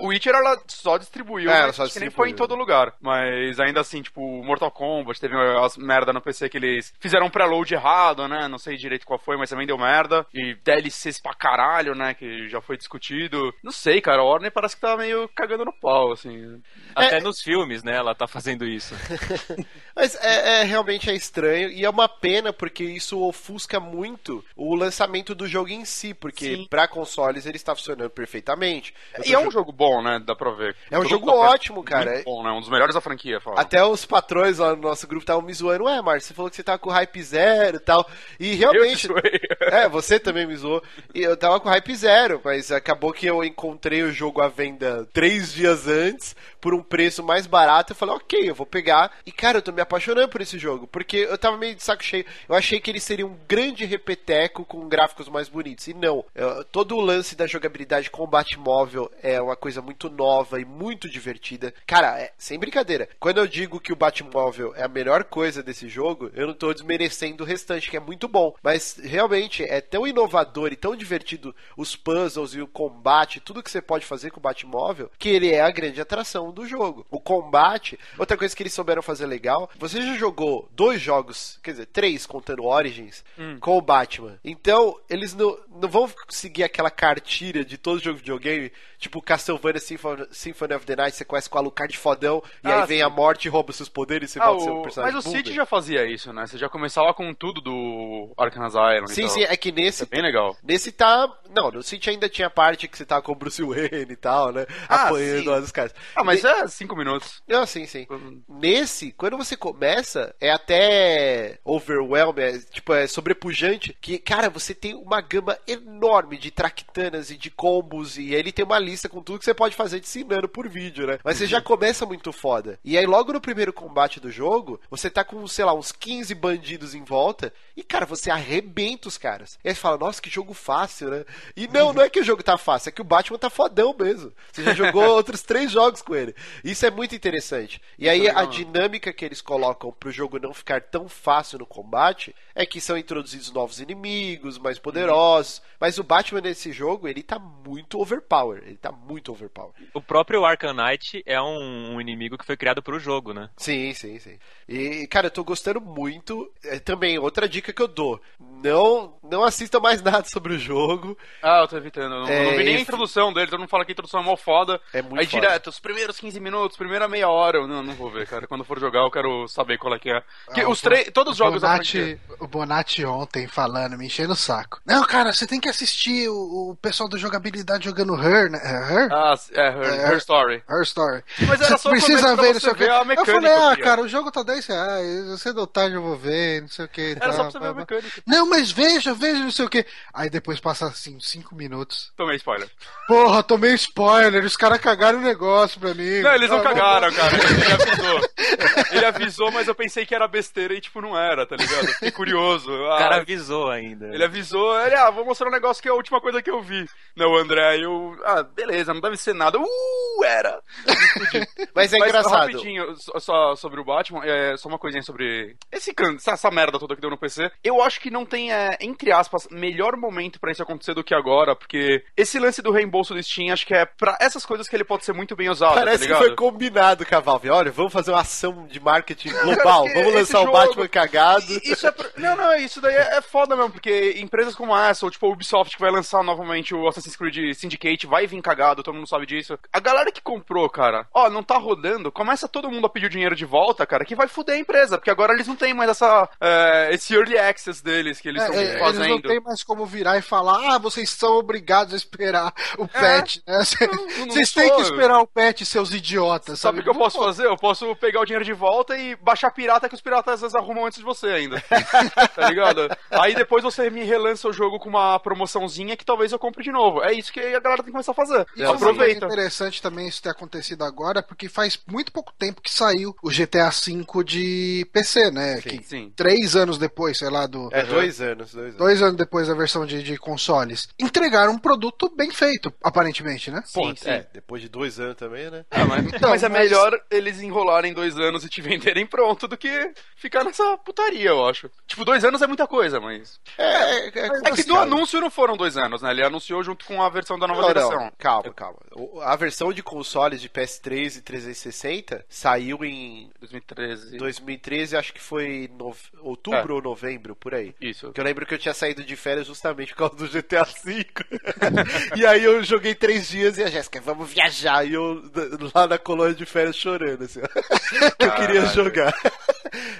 O Witcher, ela só distribuiu, É, ela só que nem foi em distribuiu. todo lugar. Mas ainda assim, tipo, Mortal Kombat, teve as merda no PC que eles fizeram um preload errado, né? Não sei direito qual foi, mas também deu merda. E DLCs pra caralho, né? Que já foi discutido. Não sei, cara. A Warner parece que tá meio cagando no pau, assim. Até nos filmes, né? Ela tá fazendo isso. [laughs] Mas é, é, realmente é estranho e é uma pena porque isso ofusca muito o lançamento do jogo em si, porque pra consoles ele está funcionando perfeitamente. Eu E é um jo- jogo bom, né? Dá pra ver. É um Todo jogo tá ótimo, cara. Muito bom, né? Um dos melhores da franquia, fala. Até os patrões lá no nosso grupo estavam me zoando. Ué, Márcio, você falou que você tava com hype zero e tal. E Eu realmente. te zoei. É, você também me zoou. E eu tava com hype zero, mas acabou que eu encontrei o jogo à venda três dias antes, por um preço mais barato. Eu falei, ok, eu vou pegar. E, cara, eu tô me apaixonando por esse jogo, porque eu tava meio de saco cheio. Eu achei que ele seria um grande repeteco com gráficos mais bonitos. E não. Eu- todo o lance da jogabilidade combate móvel é uma coisa muito nova e muito divertida. Cara, é- sem brincadeira. Quando eu digo que o Batmóvel é a melhor coisa desse jogo, eu não tô desmerecendo o restante, que é muito bom. Mas realmente é tão inovador e tão divertido os puzzles e o combate, tudo que você pode fazer com o Batmóvel, que ele é a grande atração do jogo. O combate, outra coisa que eles souberam fazer legal, você já jogou dois jogos, quer dizer, três contando Origins, com o Batman. Então, eles não, não vão seguir aquela cartilha de todo jogo de videogame, tipo Castlevania Symphony, Symphony of the Night, você conhece com o Alucard fodão, e Ah, aí vem sim. a morte e rouba seus poderes e você Ah, volta a ser um o- personagem Mas o City boomer. já fazia isso, né? Você já começava com tudo do Arkham Asylum. Sim, então. sim, é que nesse É bem legal. Nesse tá. Não, no City ainda tinha parte que você tava com o Bruce Wayne e tal, né? Ah, Apanhando sim. dos caras. Ah, mas Ne- é cinco minutos. Não, sim, sim. Nesse, quando você começa, é até overwhelming, é, tipo, é sobrepujante, que, cara, você tem uma gama enorme de traquitanas e de combos, e aí ele tem uma lista com tudo que você pode fazer te ensinando por vídeo, né? Mas você já começa muito foda. E aí, logo no primeiro combate do jogo, você tá com, sei lá, uns 15 bandidos em volta, e, cara, você arrebenta os caras. E aí você fala, nossa, que jogo fácil, né? E não, não é que o jogo tá fácil, é que o Batman tá fodão mesmo. Você já jogou [laughs] outros três jogos com ele. Isso é muito interessante. E aí a dinâmica que eles colocam pro jogo não ficar tão fácil no combate é que são introduzidos novos inimigos, mais poderosos. Mas o Batman nesse jogo, ele tá muito overpower. Ele tá muito overpower. O próprio Arkham Knight é um, inimigo que foi criado pro jogo, né? Sim, sim, sim. E, cara, eu tô gostando muito. É, também, outra dica que eu dou: não, não assista mais [laughs] nada sobre o jogo. Ah, eu tô evitando. Eu não, É, eu não vi nem a introdução dele, todo mundo fala que a introdução é mó foda. É muito Aí foda. direto, os primeiros 15 minutos, primeira meia hora, eu não, não vou ver, cara. Quando for jogar, eu quero saber qual é que é. Que Ah, os três, todos os jogos Bonatti, o Bonatti ontem falando, me enchendo o saco. Não, cara, você tem que assistir o, o pessoal da jogabilidade jogando Her, né? É, Her? Ah, é, Her, É, Her Story. Her Story. Mas era só precisa ver, não sei o que. Eu falei, ah, cara, o jogo tá 10 reais, cedo ou tarde eu vou ver, não sei o que. Era só pra você ver a mecânica. Não, mas veja, veja, não sei o que. Aí depois passa assim, 5 minutos. Tomei spoiler. Porra, tomei spoiler, os caras cagaram o negócio pra mim. Não, eles não Ah, cagaram, cara. Ele avisou. Ele avisou, mas eu pensei que era besteira e, tipo, não era, tá ligado? Eu Fiquei curioso. O Ah, cara avisou ainda. Ele avisou, ele, ah, vou mostrar um negócio que é a última coisa que eu vi. Não, o André, aí eu, ah, beleza, não deve ser nada. Uh, era! Mas é Mas, engraçado. rapidinho, só, sobre o Batman, é, só uma coisinha sobre esse can- essa, essa merda toda que deu no PC. Eu acho que não tem, é, entre aspas, melhor momento pra isso acontecer do que agora, porque esse lance do reembolso do Steam, acho que é pra essas coisas que ele pode ser muito bem usado, Parece tá que foi combinado com a Valve. Olha, vamos fazer uma ação de marketing [laughs] global. Vamos lançar o jogo- Batman cagado. Isso é pro- Não, não, isso daí é, é foda mesmo, porque empresas como essa, ou tipo a Ubisoft que vai lançar novamente o Assassin's Creed Syndicate, vai vir cagado, todo mundo sabe disso. A galera que comprou, cara, ó, não tá rodando, começa todo mundo a pedir o dinheiro de volta, cara, que vai fuder a empresa, porque agora eles não têm mais essa, é, esse early access deles que eles É, estão é, eles fazendo. não tem mais como virar e falar, ah, vocês são obrigados a esperar o patch, né? Não- não Vocês têm que esperar o patch, seus idiotas, Sabe sabe? o que eu posso fazer? Eu posso pegar o dinheiro de volta e baixar pirata que os piratas às vezes arrumam antes de você ainda. [laughs] tá ligado? Aí depois você me relança o jogo com uma promoçãozinha que talvez eu compre de novo. É isso que a galera tem que começar a fazer. E coisa Aproveita. interessante também isso ter acontecido agora, porque faz muito pouco tempo que saiu o GTA V de PC, né? Sim, que sim. Três anos depois, sei lá, do. É dois anos, dois anos. Dois anos depois da versão de, de consoles. Entregaram um produto bem feito, aparentemente, né? Sim, sim. É, depois de dois anos também, né? Ah, mas, Então, mas é mas- melhor eles enrolarem dois anos e te venderem pronto do que ficar nessa putaria, eu acho. Tipo, dois anos é muita coisa, mas. É, é, é, É que do anúncio não foram dois anos, né? Ele anunciou junto com a versão da nova Não, geração. não, calma, calma. A versão de consoles de PS3 e 360 saiu em 2013. 2013, acho que foi outubro ou novembro, por aí. Isso. Que eu lembro que eu tinha saído de férias justamente por causa do GTA V. [laughs] e aí eu joguei três dias e a Jéssica, vamos viajar. E eu lá na colônia de férias chorando, assim, ó. [laughs] que eu queria jogar.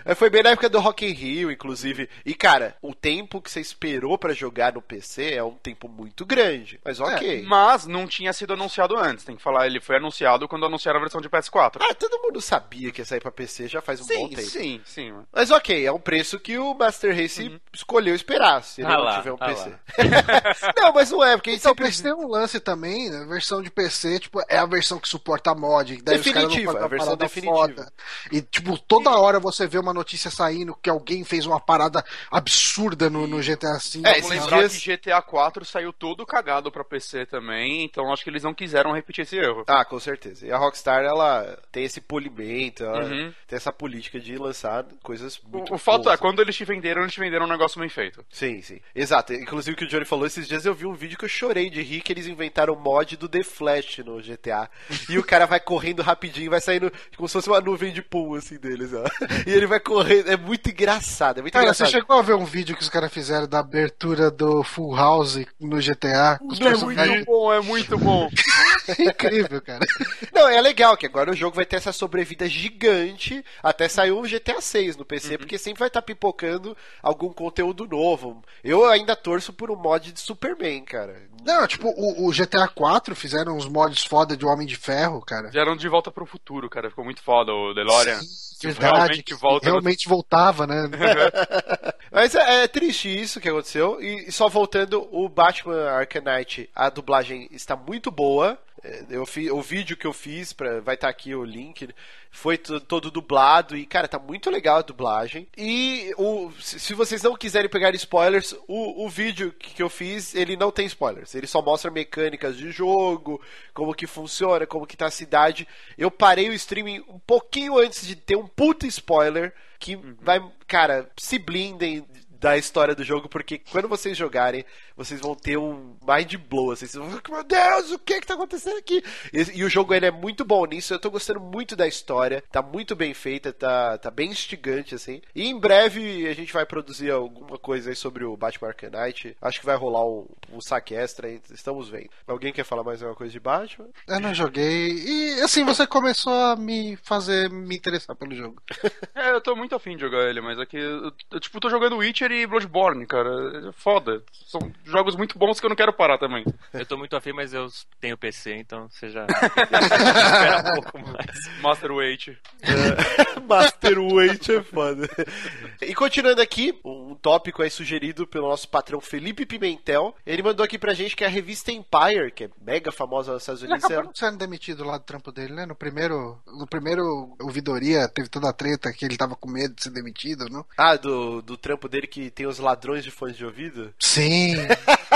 Mas Foi bem na época do Rock in Rio, inclusive. E, cara, o tempo que você esperou pra jogar no PC é um tempo muito grande. Mas ok. Mas não tinha sido anunciado antes, tem que falar, ele foi anunciado quando anunciaram a versão de PS4. Ah, todo mundo sabia que ia sair pra PC já faz um bom sim, tempo. sim, sim. mano. Mas ok, é um preço que o Master Race escolheu esperar, se ele Ah não lá, tiver um ah PC. [laughs] não, mas não é, porque a gente Então, sempre... tem um lance também, né? A versão de PC, tipo, é a versão que suporta mod. Daí os caras não Definitiva, é a versão definitiva. foda. E, tipo, toda hora você vê uma notícia saindo que alguém fez uma parada absurda no, no GTA V. É, Vamos lembrar dias- que GTA 4 saiu todo cagado pra PC também, então acho que eles não quiseram repetir esse erro. Ah, com certeza. E a Rockstar, ela tem esse polimento, ela Uhum. tem essa política de lançar coisas muito O, o fato boas. é, quando eles te venderam, eles te venderam um negócio bem feito. Sim, sim. Exato. Inclusive o que o Johnny falou, esses dias eu vi um vídeo que eu chorei de rir que eles inventaram o mod do The Flash no GTA. E o cara vai correndo rapidinho, vai saindo como se fosse uma nuvem de pum, assim, deles, ó. E [laughs] ele vai correndo. É muito engraçado, é muito Cara, engraçado. você chegou a ver um vídeo que os caras fizeram da abertura do Full House no GTA? Não, é muito bom, é muito bom. [laughs] É incrível, cara. Não, é legal que agora o jogo vai ter essa sobrevida gigante até sair o GTA 6 no PC, Uhum. porque sempre vai estar pipocando algum conteúdo novo. Eu ainda torço por um mod de Superman, cara. Não, tipo, o, o GTA 4 fizeram uns mods foda de Homem de Ferro, cara. Vieram de volta pro futuro, cara. Ficou muito foda o DeLorean. Sim, verdade, realmente volta no- realmente voltava, né? [laughs] Mas é, é triste isso que aconteceu. E, só voltando, o Batman Knight, a dublagem está muito boa. É, Eu fi, o vídeo que eu fiz, pra, vai estar aqui o link, foi to- todo dublado. E, cara, tá muito legal a dublagem. E o, se vocês não quiserem pegar spoilers, o, o vídeo que eu fiz, ele não tem spoilers. Ele só mostra mecânicas de jogo, como que funciona, como que tá a cidade. Eu parei o streaming um pouquinho antes de ter um puta spoiler que vai, cara, se blindem da história do jogo, porque quando vocês jogarem, vocês vão ter um mind blow, assim, vocês vão ficar, meu Deus, o que que tá acontecendo aqui? E, e o jogo ele é muito bom nisso, eu tô gostando muito da história, tá muito bem feita, tá, tá bem instigante, assim. E em breve a gente vai produzir alguma coisa aí sobre o Batman Arkham Knight, acho que vai rolar um, um saque extra, estamos vendo. Alguém quer falar mais alguma coisa de Batman? Eu não joguei. E assim, você começou a me fazer me interessar pelo jogo. [laughs] É, eu tô muito afim de jogar ele, mas aqui. Eu, eu, tipo, tô jogando Witcher e Bloodborne, cara. É foda. São jogos muito bons que eu não quero parar também. Eu tô muito afim, mas eu tenho PC, então você já [laughs] [laughs] espera um pouco mais. Master Weight. [laughs] Master Weight é foda. E continuando aqui, um tópico aí sugerido pelo nosso patrão Felipe Pimentel. Ele mandou aqui pra gente que a revista Empire, que é mega famosa nos Estados Ele Unidos, acabou ela- não sendo demitido lá do trampo dele, né? No primeiro, no primeiro ouvidoria teve toda a treta que ele tava com medo de ser demitido, não? Ah, do, do trampo dele que tem os ladrões de fones de ouvido? Sim. [laughs]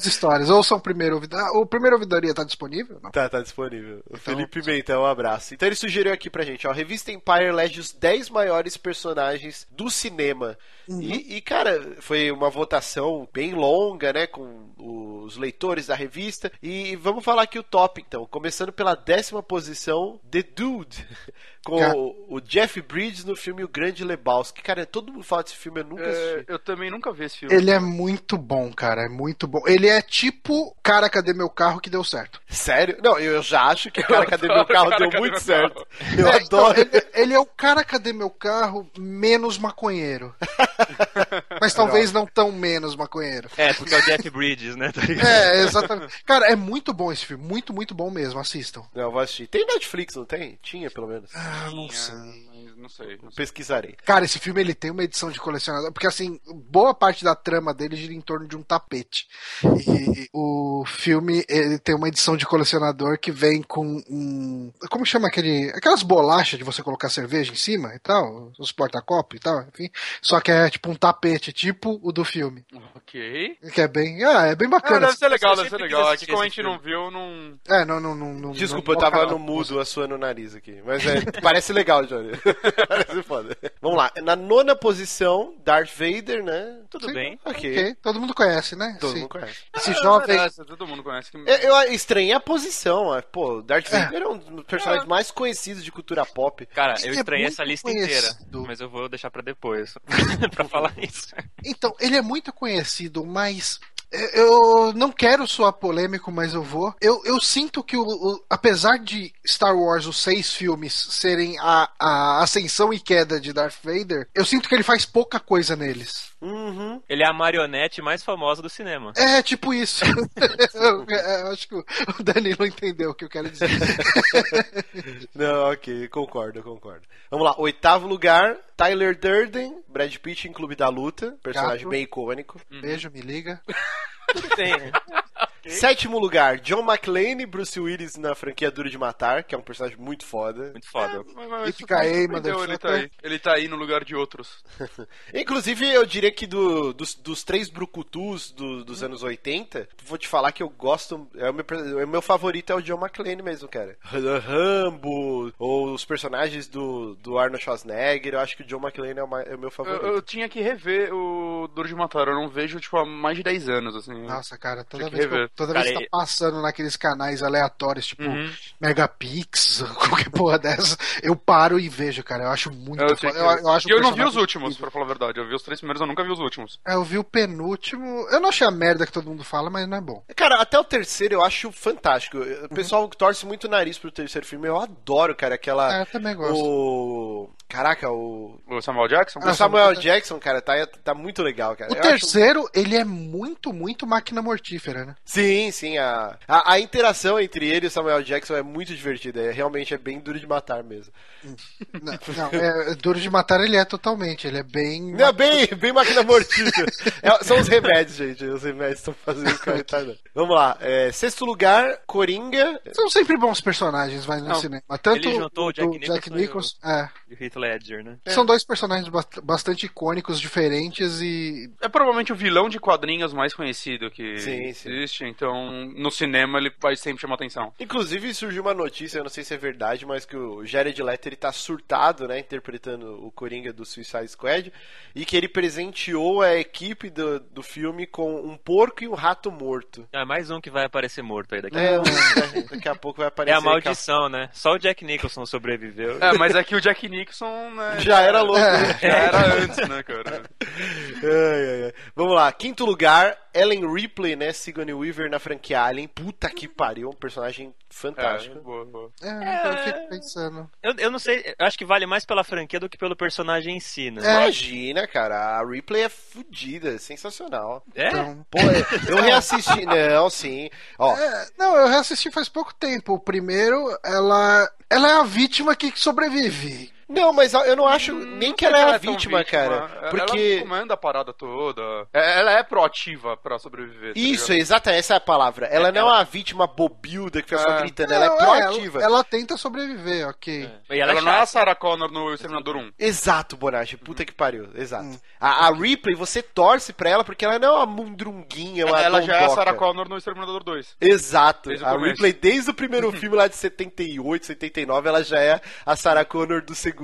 As histórias. Ouçam o primeiro ouvidoria. Ah, o primeiro ouvidoria tá disponível? Não. Tá, tá disponível. O Felipe Pimentel, um abraço. Então ele sugeriu aqui pra gente, ó, a revista Empire elege os 10 maiores personagens do cinema. E, e, cara, foi uma votação bem longa, né, com os leitores da revista. E vamos falar aqui o top, então. Começando pela décima posição, The Dude. [laughs] Com Cara. o Jeff Bridges no filme O Grande Lebowski. Cara, todo mundo fala desse filme, eu nunca É, assisti. eu também nunca vi esse filme. Ele é muito bom, cara. É muito bom. Ele é tipo, cara, cadê meu carro que deu certo. Sério? Não, eu já acho que, [laughs] cara, cadê meu carro? Cara, Deu cadê muito meu certo. carro? Eu É, adoro. então, ele, ele é o cara, cadê meu carro menos maconheiro. [laughs] Mas talvez não tão menos maconheiro. É, porque é o Jeff Bridges, né? Tá? É, exatamente. Cara, é muito bom esse filme. Muito, muito bom mesmo. Assistam. Não, eu vou assistir. Tem Netflix, não tem? Tinha, pelo menos. Ah, não Tinha, sei. Não sei. Não sei. Pesquisarei. Cara, esse filme ele tem uma edição de colecionador, porque assim, boa parte da trama dele gira em torno de um tapete. E o filme ele tem uma edição de colecionador que vem com um, como chama aquele, aquelas bolachas de você colocar cerveja em cima e tal, os porta-copo e tal, enfim. Só que é tipo um tapete, tipo o do filme, Ok. que é bem, ah, é bem Ah, bacana. deve ser legal, eu deve ser legal. Aqui como a gente não viu, não. É, não, não, não, não Desculpa, eu não- tava não- no mudo assoando o nariz aqui. Mas é, [laughs] parece legal, Johnny. [laughs] parece foda. Vamos lá. Na nona posição, Darth Vader, né? Tudo Sim. bem. Ok. Ok, todo mundo conhece, né? Todo Sim. mundo conhece. Esse É, jovem, merece, todo mundo conhece. Que... Eu, eu estranhei a posição. é, Pô, Darth É. Vader é um dos personagens mais conhecidos de cultura pop. Cara, Ele eu é estranhei muito essa lista conhecido. inteira, mas eu vou deixar pra depois, [laughs] pra falar isso. Então, ele é muito conhecido, mas eu não quero soar polêmico, mas eu vou. Eu, eu sinto que, o, o- apesar de Star Wars, os seis filmes, serem a, a ascensão e queda de Darth Vader, eu sinto que ele faz pouca coisa neles. Uhum. Ele é a marionete mais famosa do cinema. É, tipo isso. eu, [laughs] eu acho que o Danilo entendeu o que eu quero dizer. [laughs] Não, ok, concordo, concordo. Vamos lá, oitavo lugar, Tyler Durden, Brad Pitt em Clube da Luta, personagem Gato. bem icônico. Beijo, me liga. [laughs] Tem. Sétimo lugar, John McClane, Bruce Willis na franquia Duro de Matar, que é um personagem muito foda. Muito foda. Mas- mas E fica aí, surpreendeu, ele tá aí. Ele tá aí no lugar de outros. [laughs] Inclusive, eu diria que do- dos, dos três brucutus do- dos anos 80, vou te falar que eu gosto. É o meu, per- o meu favorito é o John McClane mesmo, cara. Rambo, ou os personagens do, do Arnold Schwarzenegger, eu acho que o John McClane é o, é o meu Eu, favorito. eu tinha que rever o Duro de Matar. Eu não vejo, tipo, há mais de 10 anos, assim. Nossa, cara, toda que vez que, eu- rever. Toda Cara, vez que tá passando naqueles canais aleatórios, tipo Uhum. Megapix, [laughs] qualquer porra dessa, eu paro e vejo, cara. Eu acho muito Eu, foda. Eu, que- eu acho E eu não vi os últimos, incrível. pra falar a verdade. Eu vi os três primeiros, eu nunca vi os últimos. É, Eu vi o penúltimo. Eu não achei a merda que todo mundo fala, mas não é bom. Cara, até o terceiro eu acho fantástico. O pessoal torce muito o nariz pro terceiro filme. Eu adoro, cara, aquela. É, eu também gosto. O. Caraca, o. O Samuel Jackson? O Samuel Jackson, cara, tá, tá muito legal, cara. O Eu acho- terceiro, ele é muito, muito máquina mortífera, né? Sim, sim. A, a, a interação entre ele e o Samuel Jackson é muito divertida. É, realmente é bem duro de matar mesmo. Não, não, é, duro de matar ele é totalmente. Ele é bem. Não, bem, bem máquina mortífera. [laughs] É, são os remédios, gente. Os remédios estão fazendo o cara retardado. Vamos lá. é, sexto lugar, Coringa. São sempre bons personagens, vai no Não, cinema. Tanto ele juntou o Jack Nicholson Jack e Nicholson. É. Ledger, né? São dois personagens bast- bastante icônicos, diferentes e. É provavelmente o vilão de quadrinhos mais conhecido que Sim, sim. existe, então no cinema ele vai sempre chamar atenção. Inclusive surgiu uma notícia, eu não sei se é verdade, mas que o Jared Leto ele tá surtado, né, interpretando o Coringa do Suicide Squad, e que ele presenteou a equipe do, do filme com um porco e um rato morto. É mais um que vai aparecer morto aí daqui a É, pouco. um- [laughs] daqui a pouco vai É aparecer. a maldição, né? Só o Jack Nicholson sobreviveu. É, mas é que o Jack Né, Já era louco. né? já era antes, né, cara? Ai, ai, ai. Vamos lá, quinto lugar, Ellen Ripley, né, Sigourney Weaver na franquia Alien. Puta que pariu, um personagem fantástico. É, boa, boa. É, eu fico pensando. Eu, eu não sei, eu acho que vale mais pela franquia do que pelo personagem em si, né? É. Imagina, cara, a Ripley é fodida, sensacional. É? Então, Pô, eu reassisti. Não, sim. Ó, É, não, eu reassisti faz pouco tempo. O primeiro, ela, ela é a vítima que sobrevive. Não, mas eu não acho nem Não que ela é a tão vítima, cara. Ela Porque. comanda a parada toda. É- Ela é proativa pra sobreviver. tá Isso, exata, essa é a palavra. Ela não é uma vítima bobilda que fica só É. gritando, ela é Não, proativa. Ela, ela tenta sobreviver, ok. E Ela, ela, é não é a. Sarah Connor no Exterminador 1. Exato, Bonatti. Puta que pariu. Exato. A, a Ripley, você torce pra ela porque ela não é uma mundrunguinha, uma Ela já é a. Sarah Connor no Exterminador 2. Exato. A. Ripley, desde o primeiro [laughs] filme lá de 78, 79, ela já é a Sarah Connor do segundo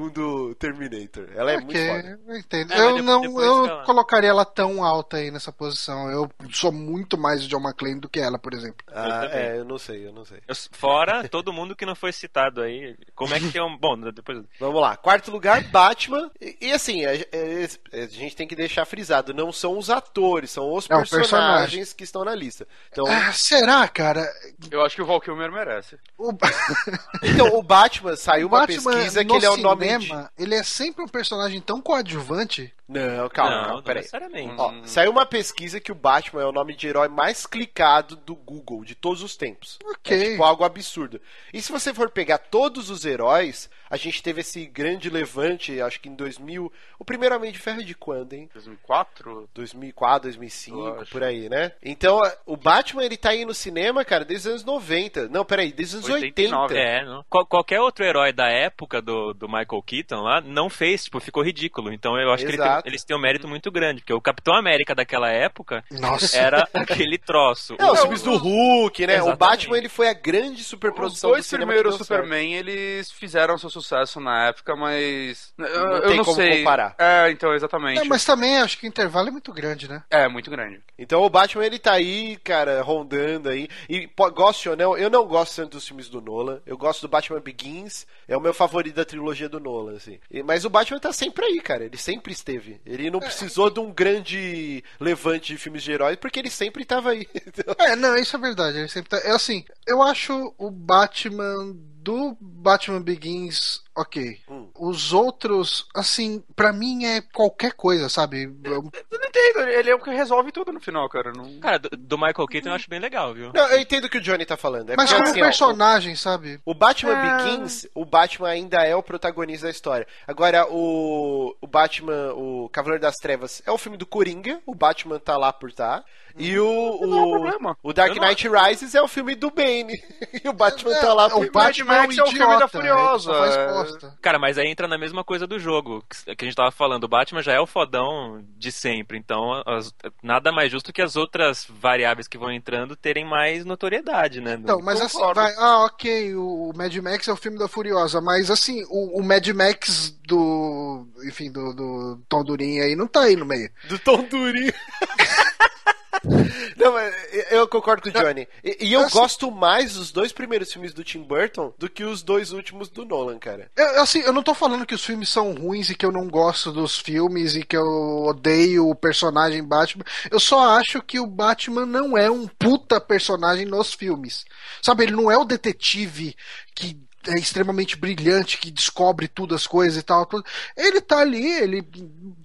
Terminator. Ela é muito ok, foda. eu entendo. É, eu depois- não depois eu ela- colocaria ela tão alta aí nessa posição. Eu sou muito mais o John McClane do que ela, por exemplo. Ah, também. é, eu não sei, eu não sei. Eu- Fora todo mundo que não foi citado aí. Como é que é um. [laughs] Bom, depois. Vamos lá. Quarto lugar, Batman. E, e assim, a, a- a gente tem que deixar frisado, não são os atores, são os É personagens personagem. que estão na lista. Então, Ah, será, cara? Eu acho que o Val Kilmer merece. O, [laughs] então o Batman saiu o uma Batman pesquisa que ele é o nome de... cinema, ele é sempre um personagem tão coadjuvante. Não, calma, não, calma, não peraí. necessariamente. Ó, saiu uma pesquisa que o Batman é o nome de herói mais clicado do Google de todos os tempos. Ok. É tipo algo absurdo. E se você for pegar todos os heróis, a gente teve esse grande levante, acho que em 2000. O primeiro Homem de Ferro é de quando, hein? 2004? 2004, 2005, Eu acho. por aí, né? Então, o Batman, ele tá aí no cinema, cara, desde os anos 90. Não, peraí, desde os anos 89, 80. É, não. Qual- qualquer outro herói da época do, do Michael Keaton lá não fez, tipo, ficou ridículo. Então eu acho que ele tem- Exato. eles têm um mérito muito grande, porque o Capitão América daquela época Nossa. era [laughs] aquele troço. Não, os O- filmes do Hulk, né? O Exatamente. Batman, ele foi a grande Os superprodução dois do cinema primeiros que deu certo. Superman, eles fizeram seu sucesso na época, mas. Eu Não eu tem não como sei. comparar. É, então, exatamente. É, mas também acho que o intervalo é muito grande, né? É, muito grande. Então o Batman ele tá aí, cara, rondando aí. E goste ou não, eu não gosto tanto dos filmes do Nolan. Eu gosto do Batman Begins, é o meu favorito da trilogia do Nolan, assim. E- Mas o Batman tá sempre aí, cara. Ele sempre esteve. Ele não precisou de um grande levante de filmes de heróis, porque ele sempre tava aí. [laughs] É, não, isso é verdade. Ele sempre tá... É assim, eu acho o Batman do Batman Begins ok. Hum. Os outros, assim, pra mim é qualquer coisa, sabe? Eu- Eu não entendo, ele é o que resolve tudo no final, cara. Não... Cara, do, do Michael Keaton eu acho bem legal, viu? Não, eu entendo o que o Johnny tá falando. É Mas como assim, ó, personagem, sabe? O Batman Ah. Begins, o Batman ainda é o protagonista da história. Agora, o, o Batman, o Cavaleiro das Trevas, é o filme do Coringa, o Batman tá lá por tá. E o, é o, o Dark não- Knight Rises é o filme do Bane. [laughs] e o Batman tá lá É, por o Batman é um Max é o filme da Furiosa, é. Bosta. Cara, mas aí entra na mesma coisa do jogo, que que a gente tava falando. O Batman já é o fodão de sempre, então as- nada mais justo que as outras variáveis que vão entrando terem mais notoriedade, né? Então, mas assim, Concordo. vai, ah, ok, o Mad Max é o filme da Furiosa, mas assim, o, o Mad Max do, enfim, do, do Tom Durin aí não tá aí no meio. Do Tom Durinho. [laughs] Não, mas eu concordo com o Johnny. E, e eu Assim- gosto mais dos dois primeiros filmes do Tim Burton do que os dois últimos do Nolan, cara. Eu, assim, eu não tô falando que os filmes são ruins e que eu não gosto dos filmes e que eu odeio o personagem Batman. Eu só acho que o Batman não é um puta personagem nos filmes. Sabe, ele não é o detetive que é extremamente brilhante, que descobre tudo as coisas e tal. tudo. Ele tá ali, ele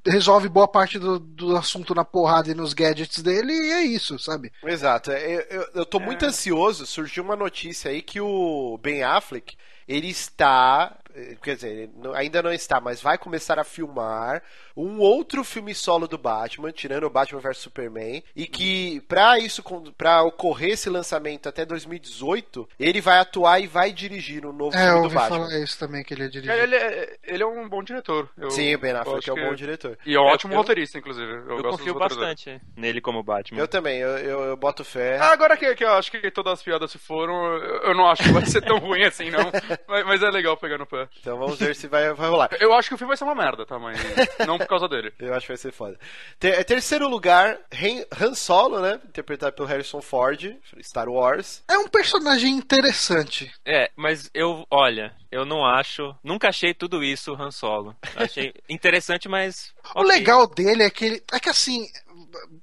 resolve boa parte do, do assunto na porrada e nos gadgets dele e é isso, sabe? Exato. é, Eu, eu, eu tô muito ansioso. Surgiu uma notícia aí que o Ben Affleck ele está. Eh, Quer dizer, ainda não está, mas vai começar a filmar um outro filme solo do Batman, tirando o Batman vs Superman, e que pra isso, para ocorrer esse lançamento até 2018, ele vai atuar e vai dirigir um novo É, eu filme do Batman. falar isso também, que ele é dirigir. Ele, é, ele é um bom diretor. Eu- Sim, o Ben Affleck é um bom diretor. E é um ótimo eu- roteirista, inclusive. Eu, Eu, gosto confio bastante nele como Batman. Eu também, eu, eu, eu boto fé. Ah, Agora que, que eu acho que todas as piadas se foram, eu não acho que vai ser tão [laughs] ruim assim, não. Mas, mas é legal pegar no Então vamos ver se vai, vai rolar. Eu acho que o filme vai ser uma merda, tá? Mas não por causa dele. [laughs] Eu acho que vai ser foda. Ter- terceiro lugar, Han- Solo, né? Interpretado pelo Harrison Ford, Star Wars. É um personagem interessante. É, mas eu, olha, eu não acho, nunca achei tudo isso Han Solo. Achei interessante, mas O ok. legal dele é que ele. É que assim.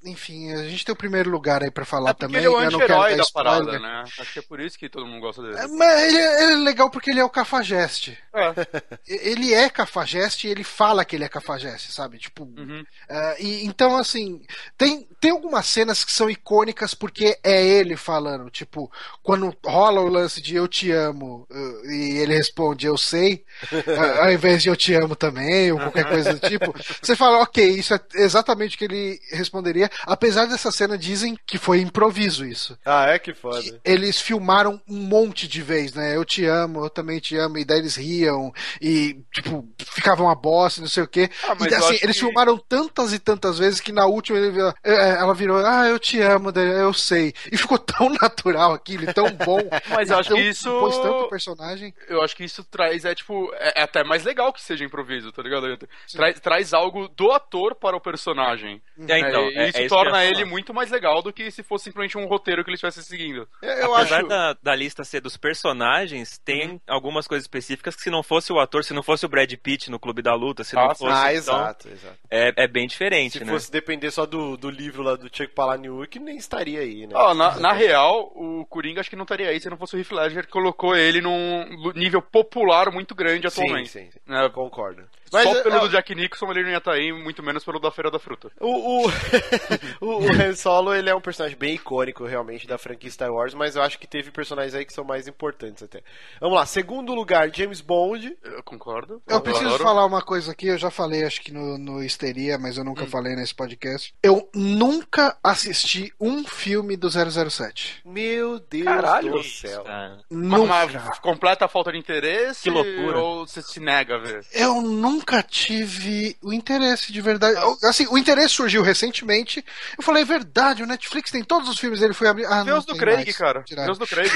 Enfim, a gente tem o primeiro lugar aí pra falar É também. ele é o anti-herói da parada, né? Acho que é por isso que todo mundo gosta dele. É, Mas ele, é- ele é legal porque ele é o cafajeste. É. [laughs] Ele é cafajeste e ele fala que ele é cafajeste, sabe? Tipo. Uhum. ah, e, então, assim, tem, tem algumas cenas que são icônicas porque é ele falando. Tipo, quando rola o lance de eu te amo uh, e ele responde eu sei, [laughs] ao invés de eu te amo também, ou qualquer coisa do tipo, [laughs] você fala, ok, isso é exatamente o que ele responderia. Apesar dessa cena, dizem que foi improviso isso. Ah, é que foda. que eles filmaram um monte de vez, né? Eu te amo, eu também te amo, e daí eles riam e, tipo, ficavam uma bosta, não sei o quê. Ah, mas e eu assim, eles que- filmaram tantas e tantas vezes que na última ele virou- é, ela virou, ah, eu te amo, daí eu sei. E ficou tão [laughs] natural aquilo, tão bom. [laughs] Mas eu acho tão- que isso- Pôs tanto personagem. Eu acho que isso traz, é tipo, é, é até mais legal que seja improviso, tá ligado? Traz, traz algo do ator para o personagem. É, então, É, isso é isso torna ele muito mais legal do que se fosse simplesmente um roteiro que ele estivesse seguindo. É, Eu Apesar acho. da, da lista ser dos personagens, tem algumas coisas específicas que se não fosse o ator, se não fosse o Brad Pitt no Clube da Luta, se não Ah, fosse. Ah, então, exato, exato. é, é bem diferente, Se né? fosse depender só do, do livro lá do Chuck Palahniuk, nem estaria aí, né? Ó, na, na real, o Coringa acho que não estaria aí se não fosse o Heath Ledger que colocou ele num nível popular muito grande sim, atualmente. sim, sim. É, Concordo. Só Mas, pelo é, do Jack Nicholson ele não ia estar aí, muito menos pelo da Feira da Fruta. O, o, [laughs] o, o Han Solo, ele é um personagem bem icônico, realmente, da franquia Star Wars, mas eu acho que teve personagens aí que são mais importantes até. Vamos lá, segundo lugar, James Bond. Eu concordo. Eu preciso adoro. falar uma coisa aqui, eu já falei, acho que no, no Histeria, mas eu nunca Hum. falei nesse podcast. Eu nunca assisti um filme do 007. Meu Deus Caralho. do céu. Ah, Uma, uma completa falta de interesse Que loucura. ou você se nega a ver? Eu nunca tive o interesse de verdade. Eu- Assim, o interesse surgiu recentemente. Eu falei, é verdade, o Netflix tem todos os filmes dele, foi abrir. Ah, os do Craig, mais. cara. Tiraram. Os do Craig.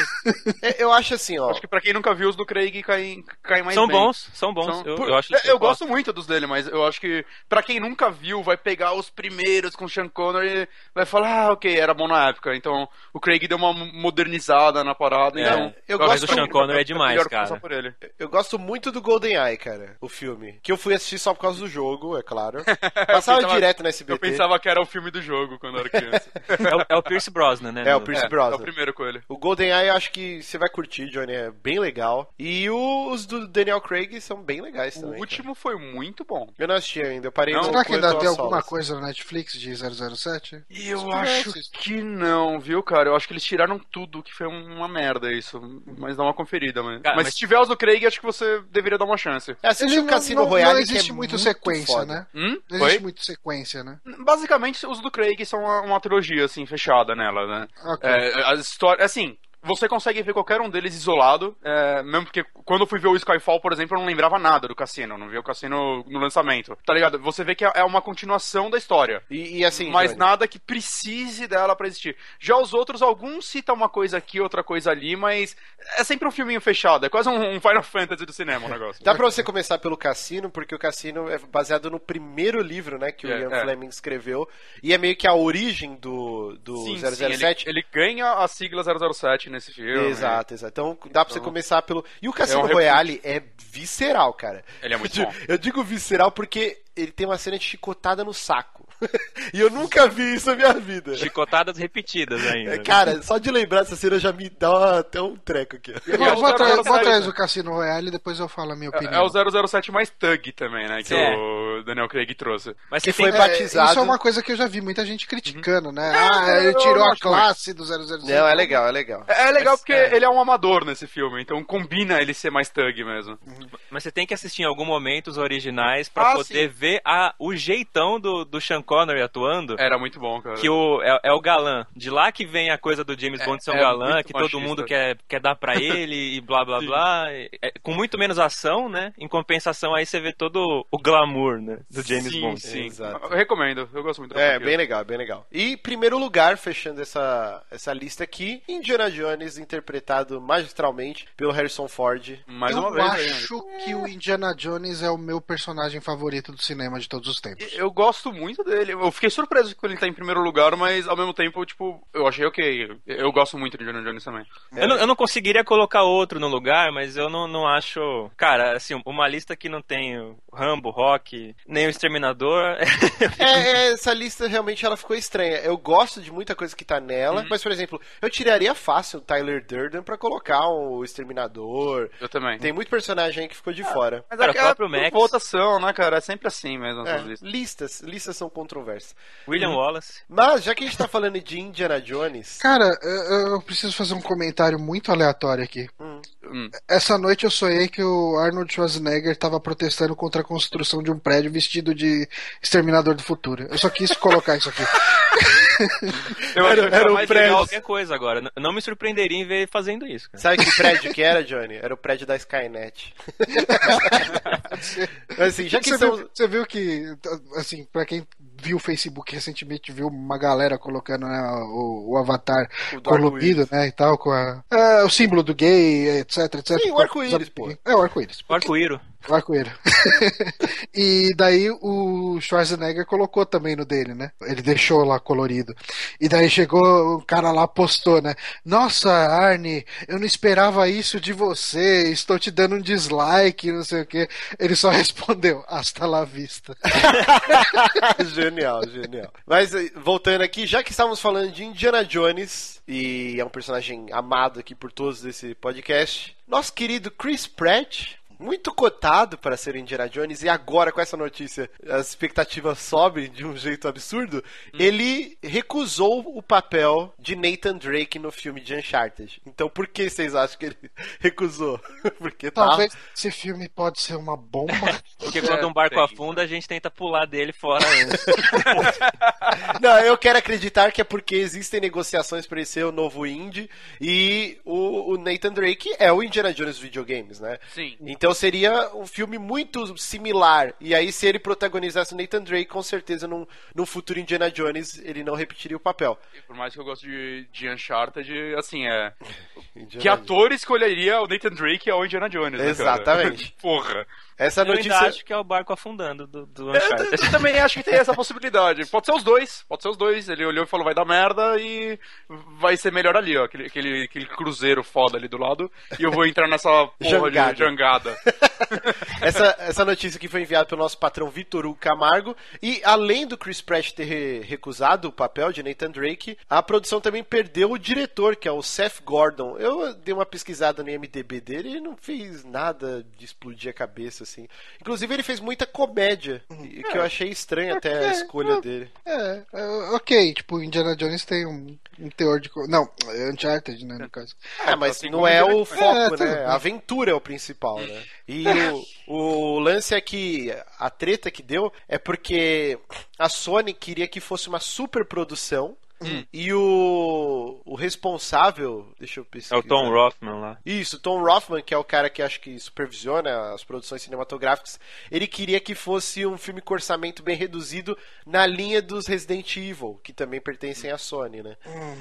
É, eu acho assim, ó. Acho que pra quem nunca viu os do Craig, cai, cai mais são bem. bons, são bons. São- eu, por- eu acho é, eu gosto muito dos dele, mas eu acho que pra quem nunca viu, vai pegar os primeiros com o Sean Connery e vai falar, ah, ok, era bom na época. Então o Craig deu uma modernizada na parada. É, então, eu acho gosto que do Sean Connery é é demais, cara. ele. Eu gosto muito do GoldenEye, cara, o filme. Que eu fui assistir só por causa do jogo, é claro. [laughs] Passava pensava- direto na Eu SBT. pensava que era o filme do jogo quando eu era criança. [laughs] É o, é o Pierce Brosnan, né? É, o Pierce é, Brosnan. é o primeiro com ele. O GoldenEye eu acho que você vai curtir, Johnny, é bem legal. E os do Daniel Craig são bem legais O também. último foi muito bom. cara. Eu não assisti ainda, eu parei Não, no Será que ainda tem of alguma coisa na Netflix de 007? E eu acho que não, viu, cara? Eu acho que eles tiraram tudo, que foi uma merda isso. Mas dá uma conferida, mano. Cara, mas, mas- se tiver os do Craig, acho que você deveria dar uma chance. É, assiste o Cassino não, Royale, não que existe é muito muito sequência, foda. né? Hum? Não Oi? existe muito sequência, né? Basicamente, os do Craig são uma, uma trilogia, assim, fechada nela, né? Ok. É, as histórias. Assim. Você consegue ver qualquer um deles isolado, é, mesmo porque quando eu fui ver o Skyfall, por exemplo, eu não lembrava nada do Cassino, não vi o Cassino no lançamento, tá ligado? Você vê que é uma continuação da história. E, e assim, mas nada que precise dela pra existir. Já os outros, alguns citam uma coisa aqui, outra coisa ali, mas é sempre um filminho fechado. É quase um, um Final Fantasy do cinema o [laughs] negócio. Dá pra você começar pelo Cassino, porque o Cassino é baseado no primeiro livro, né, que o É, Ian é. Fleming escreveu. E é meio que a origem do, do Sim, 007. sim, ele, ele ganha a sigla 007 nesse filme. Exato, exato. Então dá pra você Então- começar pelo. E o Cassino É um Royale é visceral, cara. Ele é muito eu, bom. digo- eu digo visceral porque ele tem uma cena de chicotada no saco. [laughs] e eu nunca vi isso na minha vida. Chicotadas repetidas ainda. É, cara, só de lembrar dessa cena já me dá até um treco aqui. E é Vou, o vou atrás, 007, vou atrás né? do Cassino Royale e depois eu falo a minha É, opinião. é o 007 mais thug também, né? Que É. o Daniel Craig trouxe. Mas Que você foi tem... É, batizado- Isso é uma coisa que eu já vi muita gente criticando, né? Ah, Ah, ele eu tirou a classe do 007. Não, é legal, é legal. É, é legal Mas, porque é. ele é um amador nesse filme, então combina ele ser mais thug mesmo. Mas você tem que assistir em algum momento os originais pra Ah, poder ver a, o jeitão do, do Sean Connery atuando. Era muito bom, cara. Que o, é, é o galã. De lá que vem a coisa do James É- Bond ser um é galã, que todo machista. mundo quer, quer dar pra [laughs] ele e blá blá Sim. blá. É, com muito menos ação, né? Em compensação, aí você vê todo o glamour, né? Do James sim, Bond. Sim, Exato. Eu recomendo, eu gosto muito da É, bem legal, bem legal. E primeiro lugar, fechando essa, essa lista aqui, Indiana Jones, interpretado magistralmente pelo Harrison Ford. Mais eu uma vez. né? acho que o Indiana Jones é o meu personagem favorito do cinema de todos os tempos. Eu gosto muito dele. Eu fiquei surpreso quando ele tá em primeiro lugar, mas ao mesmo tempo, tipo, eu achei ok. Eu gosto muito de Indiana Jones também. Eu não, eu não conseguiria colocar outro no lugar, mas eu não, não acho. Cara, assim, uma lista que não tem o Rambo, Rock, nem o Exterminador. [laughs] É, é, essa lista realmente ela ficou estranha. Eu gosto de muita coisa que tá nela, mas, por exemplo, eu tiraria fácil o Tyler Durden pra colocar o Exterminador. Eu também. Tem muito personagem aí que ficou de fora. Mas Cara, é, o próprio é, Max. votação, né, cara? É sempre assim mesmo. É, listas, listas são controversas. William Wallace. Mas, já que a gente tá falando de Indiana Jones, Cara, eu, eu preciso fazer um comentário muito aleatório aqui. Hum. Essa noite eu sonhei que o Arnold Schwarzenegger estava protestando contra a construção de um prédio vestido de Exterminador do Futuro. Eu só quis colocar isso aqui. [laughs] Eu Era- acho que era é um prédio. legal. Qualquer coisa agora. Não me surpreenderia em ver ele fazendo isso. Cara. sabe que prédio que era, Johnny? Era o prédio da Skynet. [laughs] Assim, já que Você estamos... viu, você viu que, assim, pra quem viu o Facebook recentemente, viu uma galera colocando né, o, o avatar O do colorido, arco-íris. né, e tal, com a, é, o símbolo do gay, etc, etc. Sim, o arco-íris, pô. É, o arco-íris. O arco-íro. O [laughs] e daí o Schwarzenegger colocou também no dele, né? Ele deixou lá colorido. E daí chegou o cara lá, postou, né? Nossa, Arne, eu não esperava isso de você, estou te dando um dislike, não sei o que. Ele só [laughs] respondeu, hasta la vista. [laughs] genial, genial. Mas eh, voltando aqui, já que estávamos falando de Indiana Jones, e é um personagem amado aqui por todos desse podcast, nosso querido Chris Pratt. Muito cotado para ser o Indiana Jones, e agora com essa notícia as expectativas sobem de um jeito absurdo. Ele recusou o papel de Nathan Drake no filme de Uncharted. Então por que vocês acham que ele [laughs] recusou? [laughs] Porque tá. Talvez esse filme pode ser uma bomba. [laughs] Porque quando um barco tem. afunda, a gente tenta pular dele fora antes. Não, eu quero acreditar que é porque existem negociações para ele ser o novo indie e o, o Nathan Drake é o Indiana Jones videogames, né? Sim. Então seria um filme muito similar. E aí, se ele protagonizasse o Nathan Drake, com certeza num, num futuro Indiana Jones ele não repetiria o papel. E Por mais que eu goste de, de Uncharted, assim, é. [laughs] Que ator escolheria o Nathan Drake ao Indiana Jones, né? Exatamente. [laughs] Porra. Essa Eu ainda notícia. acho que é o barco afundando do, do Eu, eu- Uncharted. eu também acho que tem essa possibilidade. Pode ser os dois, pode ser os dois. Ele olhou e falou, vai dar merda e vai ser melhor ali, ó. Aquele, aquele, aquele cruzeiro foda ali do lado. E eu vou entrar nessa [laughs] porra Jangada. de jangada. [laughs] essa, essa notícia aqui foi enviada pelo nosso patrão Vitor Hugo Camargo. E além do Chris Pratt ter re- recusado o papel de Nathan Drake, a produção também perdeu o diretor, que é o Seth Gordon. Eu dei uma pesquisada no IMDB dele e não fez nada de explodir a cabeça, assim. Inclusive, ele fez muita comédia, e- que eu achei estranho até a É, escolha é. dele. É, é, ok, tipo, Indiana Jones tem um, um teor de. Não, é Uncharted, né, no caso. É, mas assim não é o foco, É, né? A aventura é o principal, né? E [laughs] o, o lance é que a treta que deu é porque a Sony queria que fosse uma super produção e o, o responsável, deixa eu É pesquisar. o Tom Rothman lá. Isso, Tom Rothman, que é o cara que acho que supervisiona as produções cinematográficas, ele queria que fosse um filme com orçamento bem reduzido na linha dos Resident Evil, que também pertencem à Sony, né?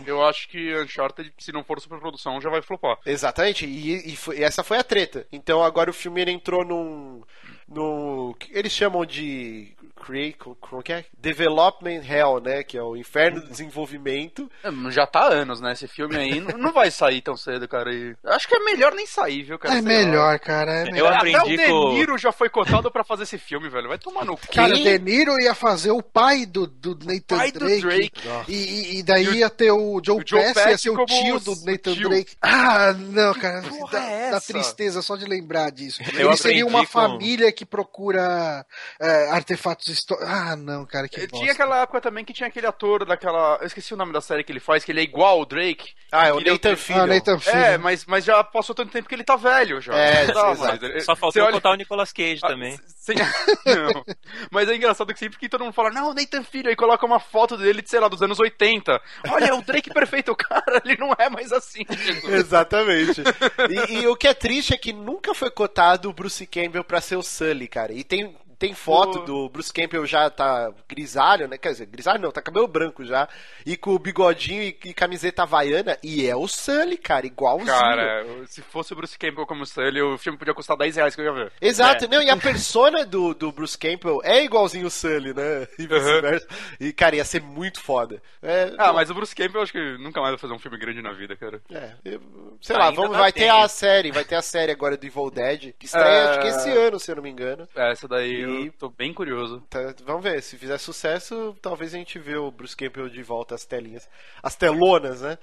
Eu acho que Uncharted, se não for superprodução, já vai flopar. Exatamente, e, e foi- e essa foi a treta. Então agora o filme ele entrou num. no que eles chamam de. Create, como que é? Development Hell, né? Que é o inferno do desenvolvimento. É, Já tá há anos, né? Esse filme aí não não vai sair tão cedo, cara. E acho que é melhor nem sair, viu, cara? É Sei melhor, cara. É Eu melhor. lá. aprendi Até o De com- Niro já foi cotado pra fazer esse filme, velho. Vai tomar no cu. Cara, De Niro ia fazer o pai do, do Nathan Pai do Drake. Drake. E, e- e daí ia ter o Joe, o Joe Pesci, ia ser o tio o do Nathan tio. Drake. Ah, não, cara. porra Dá, é dá tristeza só de lembrar disso. Eu Ele seria uma com- família que procura é, artefatos Ah, não, cara, que bosta. Tinha aquela época também que tinha aquele ator daquela. Eu esqueci o nome da série que ele faz, que ele é igual ao Drake. Ah, é o Queria- Nathan Fillion. Ah, Nathan Fillion. É, mas, mas já passou tanto tempo que ele tá velho já. É, mais. Ele- Só faltou olha- botar o Nicolas Cage também. Ah, sem- [laughs] Não. Mas é engraçado que sempre que todo mundo fala, não, Nathan Filho, aí coloca uma foto dele, de, sei lá, dos anos 80. Olha, é o Drake perfeito, o cara, ele não é mais assim. Jesus. [laughs] Exatamente. E, e o que é triste é que nunca foi cotado o Bruce Campbell pra ser o Sully, cara. E tem, tem foto do Bruce Campbell já tá grisalho, né? Quer dizer, grisalho não, tá cabelo branco já. E com o bigodinho e, e camiseta havaiana. E é o Sully, cara, igualzinho. Cara, se fosse o Bruce Campbell como Sully, o filme podia custar 10 reais que eu ia ver. Exato, É. não, e a persona do, do Bruce Campbell é igualzinho o Sully, né? E vice-versa. E, cara, ia ser muito foda. É, Ah, mas o Bruce Campbell eu acho que nunca mais vai fazer um filme grande na vida, cara. É, eu- sei lá, Ainda vamos, dá vai ter a série, vai ter a série agora do Evil Dead, que estreia acho que esse ano, se eu não me engano. É, Essa daí Aí- eu tô bem curioso. Tá, vamos ver, se fizer sucesso, talvez a gente vê o Bruce Campbell de volta às telinhas. As telonas, né?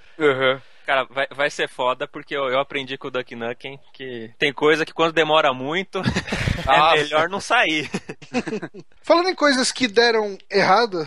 Cara, vai, vai ser foda porque eu, eu aprendi com o Duck Nukem que tem coisa que quando demora muito [laughs] Ah, é melhor não sair. [laughs] Falando em coisas que deram errado.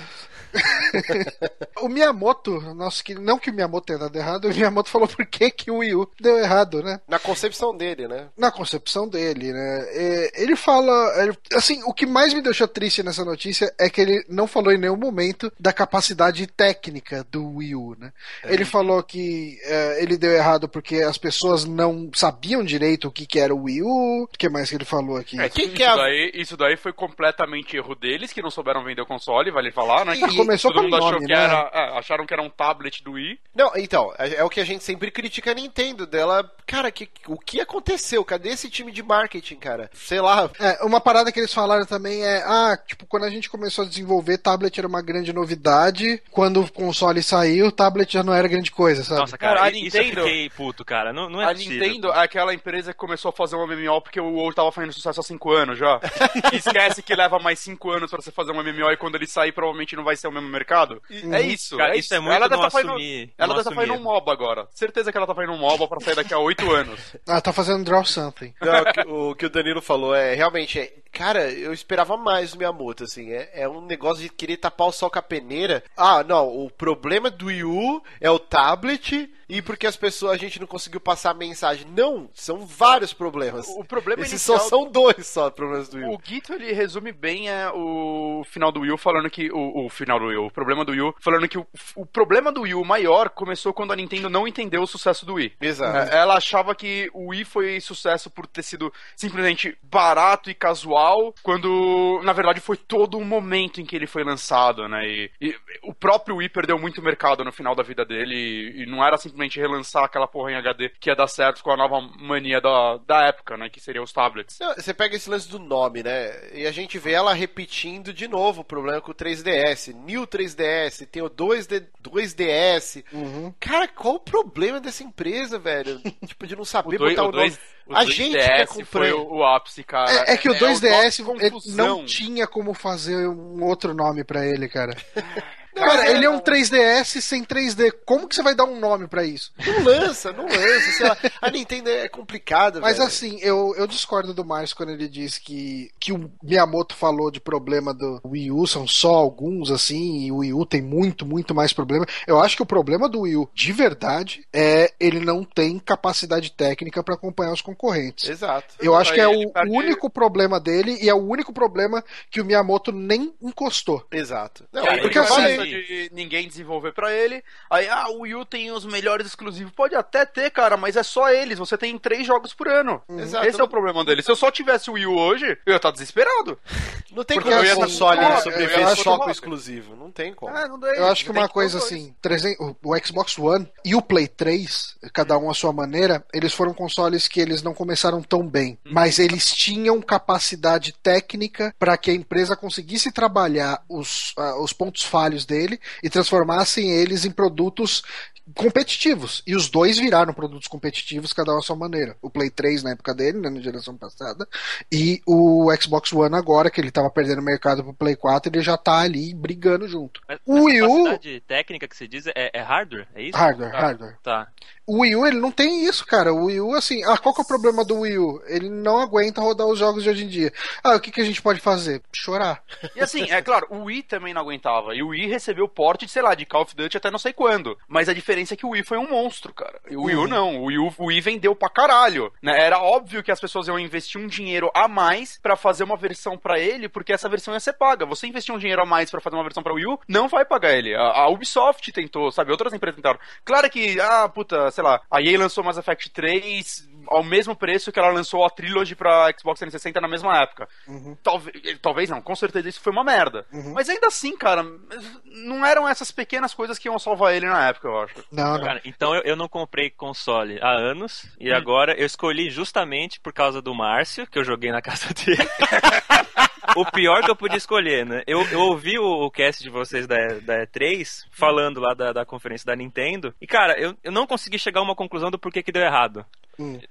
[laughs] o Miyamoto, nosso que não que o Miyamoto tenha dado errado, o Miyamoto falou por que, que o Wii U deu errado, né? Na concepção dele, né? Na concepção dele, né? É, ele fala. ele- assim, o que mais me deixou triste nessa notícia é que ele não falou em nenhum momento da capacidade técnica do Wii U, né? Ele falou que é, ele deu errado porque as pessoas não sabiam direito o que, que era o Wii U. O que mais que ele falou aqui? É, Quem isso, que é daí, isso daí foi completamente erro deles, que não souberam vender o console, vale falar, né? E Que começou todo pelo mundo achou nome, que né? era. é, acharam que era um tablet do Wii. Não, então, é é o que a gente sempre critica a Nintendo dela. Cara, que, o que aconteceu? Cadê esse time de marketing, cara? Sei lá. É, uma parada que eles falaram também é, ah, tipo, quando a gente começou a desenvolver, tablet era uma grande novidade. Quando o console saiu, o tablet já não era grande coisa, sabe? Nossa, cara, Cara, a isso eu Nintendo- fiquei puto, cara. Não, não é a possível. Nintendo é aquela empresa que começou a fazer um MMO porque o WoW tava fazendo sucesso há 5 anos já. [laughs] Esquece que leva mais 5 anos pra você fazer um MMO e quando ele sair provavelmente não vai ser o mesmo mercado. É isso. Cara, é isso é muito ela deve não tá fazendo, assumir- Ela deve estar fazendo um. MOBA agora. Certeza que ela tá fazendo um MOBA pra sair daqui a 8 anos. [laughs] Ah, tá fazendo draw something. Não, o, que, o que o Danilo falou é realmente. É, cara, eu esperava mais do Miyamoto, assim. É, é um negócio de querer tapar o sol com a peneira. Ah, não, o problema do Wii U é o tablet. E porque as pessoas, a gente não conseguiu passar a mensagem. Não, são vários problemas. O problema Esses inicial só são dois só problemas do Wii U. O Guito ele resume bem é, o final do Wii U falando que. O, o final do Wii U, o problema do Wii U, falando que o, o problema do Wii U maior começou quando a Nintendo não entendeu o sucesso do Wii. Exato. Ela achava que o Wii foi sucesso por ter sido simplesmente barato e casual, quando na verdade foi todo o momento em que ele foi lançado, né? E, e o próprio Wii perdeu muito mercado no final da vida dele e, e não era simplesmente relançar aquela porra em HD que ia dar certo com a nova mania da, da época, né? Que seria os tablets. Você pega esse lance do nome, né? E a gente vê ela repetindo de novo o problema com o 3DS. New 3DS, tem o 2D, 2DS. Uhum. Cara, qual o problema dessa empresa, velho? [laughs] tipo, de não saber O dois- botar o, o dois- nome. O a 2DS gente fica foi comprando. o, o ápice, cara. É, é que o o 2DS nó de ele confusão. não tinha como fazer um outro nome pra ele, cara. [laughs] Cara, ele é um 3DS sem 3D. Como que você vai dar um nome pra isso? Não lança, não lança. sei lá. A Nintendo é complicada, Mas velho. assim, eu, eu discordo do Márcio quando ele diz que, que o Miyamoto falou de problema do Wii U, são só alguns, assim, e o Wii U tem muito, muito mais problema. Eu acho que o problema do Wii U, de verdade, é ele não tem capacidade técnica pra acompanhar os concorrentes. Exato. Eu acho que é o perde- único problema dele e é o único problema que o Miyamoto nem encostou. Exato. Não, é porque eu assim- de ninguém desenvolver pra ele. Aí, ah, o Wii U tem os melhores exclusivos. Pode até ter, cara, mas é só eles. Você tem três jogos por ano. Exato. Esse é o problema dele. Se eu só tivesse o Wii U hoje, eu ia estar desesperado. Não tem Porque como assim, o console sobreviver só com exclusivo. Não tem como. Ah, não dá- Eu acho que tem uma coisa assim, 300 o Xbox One e o Play 3, cada um à sua maneira, eles foram consoles que eles não começaram tão bem, mas eles tinham capacidade técnica para que a empresa conseguisse trabalhar os, ah, os pontos falhos dele e transformassem eles em produtos competitivos. E os dois viraram produtos competitivos, cada um à sua maneira. O Play 3 na época dele, né, na geração passada, e o Xbox One agora, que ele tava perdendo mercado pro Play 4, ele já tá ali brigando junto. Mas, O Wii U- técnica que se diz é, é hardware? É isso? Hardware, Ah, hardware. Tá. O Wii U, ele não tem isso, cara. O Wii U, assim, ah, qual que é o problema do Wii U? Ele não aguenta rodar os jogos de hoje em dia. Ah, o que, que a gente pode fazer? Chorar. E assim, é claro, o Wii também não aguentava. E o Wii recebeu porte de, sei lá, de Call of Duty até não sei quando. Mas a diferença é que o Wii foi um monstro, cara. E o Wii U não. O Wii, U, o Wii vendeu pra caralho. Né? Era óbvio que as pessoas iam investir um dinheiro a mais pra fazer uma versão pra ele, porque essa versão ia ser paga. Você investir um dinheiro a mais pra fazer uma versão pra Wii U, não vai pagar ele. A, a Ubisoft tentou, sabe? Outras empresas tentaram. Claro que, ah, puta, sei lá, a EA lançou Mass Effect 3 ao mesmo preço que ela lançou a Trilogy pra Xbox 360 na mesma época. Talvez, talvez não, com certeza isso foi uma merda. Mas ainda assim, cara, não eram essas pequenas coisas que iam salvar ele na época, eu acho. Não, não. Cara, então eu, eu não comprei console há anos Hum. e agora eu escolhi justamente por causa do Márcio, que eu joguei na [laughs] casa dele. o pior que eu podia escolher, né? Eu, eu ouvi o, o cast de vocês da, da E3 falando lá da, da conferência da Nintendo e, cara, eu, eu não consegui chegar a uma conclusão do porquê que deu errado.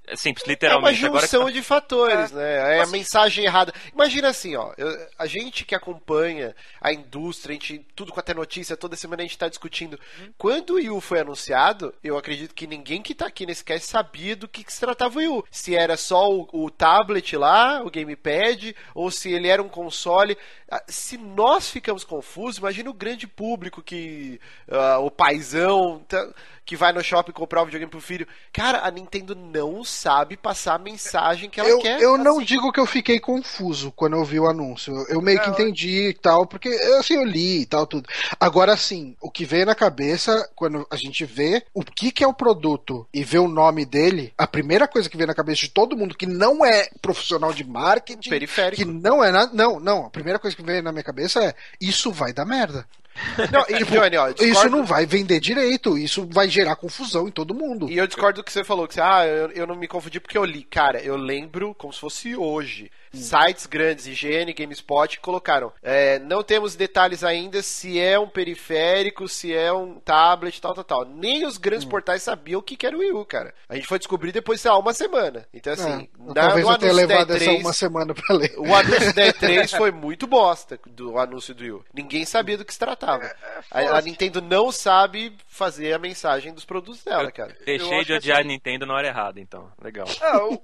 É simples, É uma literalmente. Agora que junção tá- de fatores, né? É a mensagem errada. Imagina assim, ó. eu- a gente que acompanha a indústria, a gente, tudo quanto é notícia, toda semana a gente tá discutindo. Quando o Wii U foi anunciado, eu acredito que ninguém que tá aqui nesse cast sabia do que, que se tratava o Wii U. Se era só o, o tablet lá, o gamepad, ou se ele era um console. Ah, Se nós ficamos confusos, imagina o grande público que. ah, o paizão. tá- que vai no shopping comprar um videogame pro filho. Cara, a Nintendo não sabe passar a mensagem que ela Eu, quer. eu não assim. digo que eu fiquei confuso quando eu vi o anúncio. Eu meio que entendi e tal, porque assim, eu li e tal, tudo. Agora, assim, o que veio na cabeça, quando a gente vê o que, que é o produto e vê o nome dele, a primeira coisa que vem na cabeça de todo mundo que não é profissional de marketing, Periférico. que não é nada. Não, não. A primeira coisa que vem na minha cabeça é: isso vai dar merda. [laughs] Não, e, Johnny, ó, eu Isso discordo- não vai vender direito, isso vai gerar confusão em todo mundo. E eu discordo do que você falou, que você, ah, eu, eu não me confundi porque eu li. Cara, eu lembro como se fosse hoje. Sites grandes, IGN, GameSpot, colocaram. é, não temos detalhes ainda se é um periférico, se é um tablet, tal, tal, tal. Nem os grandes portais sabiam o que, que era o Wii U, cara. A gente foi descobrir depois, sei lá, uma semana. Então, assim, É, na, talvez no eu tenha levado essa E3, uma semana pra ler. O anúncio da E3 [laughs] foi muito bosta do anúncio do Wii U. Ninguém sabia do que se tratava. a, a Nintendo não sabe fazer a mensagem dos produtos dela, cara. Eu Deixei acho de odiar assim- a Nintendo na hora errada, então. Legal. É, eu,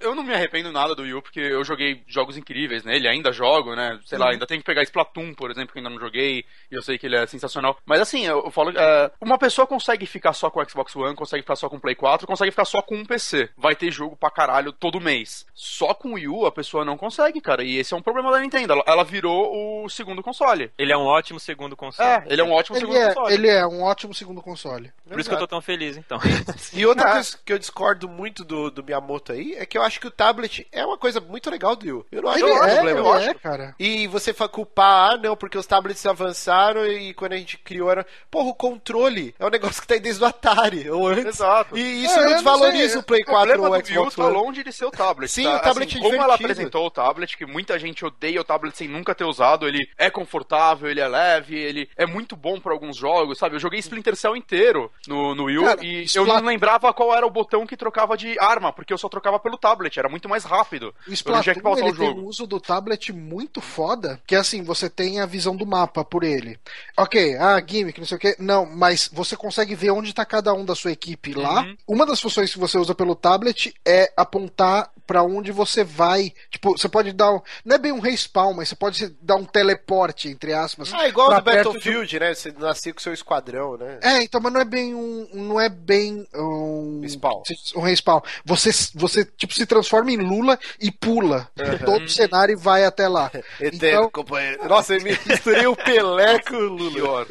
eu não me arrependo nada do Wii U, porque eu joguei jogos incríveis nele, ainda jogo, né? Sei lá, ainda tenho que pegar Splatoon, por exemplo, que ainda não joguei, e eu sei que ele é sensacional. Mas assim, eu, eu falo, é, uma pessoa consegue ficar só com o Xbox One, consegue ficar só com o Play 4, consegue ficar só com um PC. Vai ter jogo pra caralho todo mês. Só com o Wii U a pessoa não consegue, cara, e esse é um problema da Nintendo. Ela, ela virou o segundo console. Ele é um ótimo segundo console. É, ele é um ótimo Ele segundo é, console. ele é um ótimo segundo console. Por isso que eu tô tão feliz, então. [laughs] E outra É. coisa que eu discordo muito do, do Miyamoto aí é que eu acho que o tablet é uma coisa muito legal do Wii U. Eu não acho Ele que é um é, problema. eu é, acho. cara. E você culpar, ah, não, porque os tablets avançaram e quando a gente criou era. Porra, o controle é um negócio que tá aí desde o Atari, ou [laughs] antes. Exato. E isso É, não não desvaloriza sei, o Play O 4 problema ou o Xbox tá One. longe de ser o tablet. Sim, tá? o tablet assim, é Como ela divertido. apresentou o tablet, que muita gente odeia o tablet sem nunca ter usado, ele é confortável, ele é leve, ele é muito bom pra alguns jogos, sabe? Eu joguei Splinter Cell inteiro no, no Wii U Cara, e eu não lembrava qual era o botão que trocava de arma, porque eu só trocava pelo tablet, era muito mais rápido. O Splatoon ele tem um uso do tablet muito foda, que é assim, você tem a visão do mapa por ele. Ok, ah, gimmick, não sei o que. Não, mas você consegue ver onde tá cada um da sua equipe lá. Uhum. Uma das funções que você usa pelo tablet é apontar pra onde você vai. Tipo, você pode dar um, não é bem um respawn, mas você pode dar um teleporte entre aspas. Ah, igual no perto de- Battlefield, né? Você nascia com seu esquadrão, né? É, então, mas não é bem um. Não é bem um. Respawn. Um respawn. Você, você tipo, se transforma em Lula e pula. Todo o cenário e vai até lá. [laughs] Eterno Então, companheiro. Nossa, eu me misturei o Pelé com o Lula. Pior.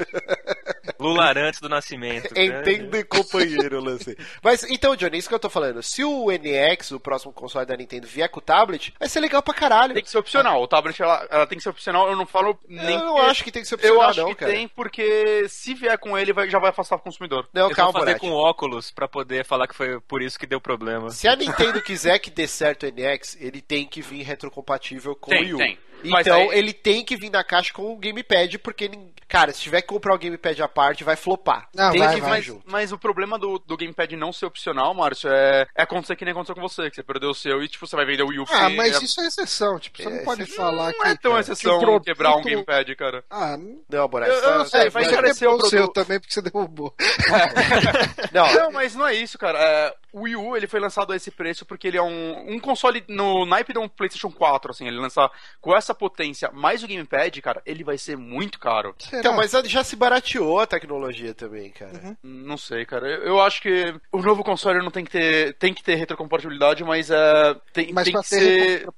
Lula antes do nascimento. né? Entende, companheiro, lancei. Mas então, Johnny, isso que eu tô falando. Se o NX, o próximo console da Nintendo, vier com o tablet, vai ser legal pra caralho. Tem que ser opcional. O tablet ela, ela tem que ser opcional. Eu não falo nem. eu não acho que tem que ser opcional, Eu acho não, que cara. tem, porque se vier com ele, vai- já vai afastar o consumidor. Não, Eles calma, vão fazer com óculos pra poder falar que foi por isso que deu problema. Se a Nintendo quiser que dê certo o NX, ele tem que vir retrocompatível com Tem, o Wii U. tem. Mas Então, aí- ele tem que vir na caixa com o Gamepad, porque, cara, se tiver que comprar o Gamepad à parte, vai flopar. Não, tem vai, que vai. vir Mas, junto. mas o problema do, do Gamepad não ser opcional, Márcio, é, é acontecer que nem aconteceu com você, que você perdeu o seu e, tipo, você vai vender o Wii U. Ah, mas é- isso é exceção. Tipo, você não É, pode exceção. falar não que. é tão que exceção o produto- quebrar um Gamepad, cara. Ah, Não, Borat, Eu- eu não sei, é, vai encarecer o quebrou o seu produto. também porque você derrubou. [laughs] Não, Não, mas não é isso, cara. É, o Wii U, ele foi lançado a esse preço porque ele é um, um console no naipe de um PlayStation 4, assim. Ele lançar com essa potência mais o Gamepad, cara, ele vai ser muito caro. Será? então, mas já se barateou a tecnologia também, cara. Uhum. Não sei, cara. Eu, eu acho que o novo console não tem que ter, tem que ter retrocompatibilidade, mas é, tem, Mas tem pra que ter ser... retro-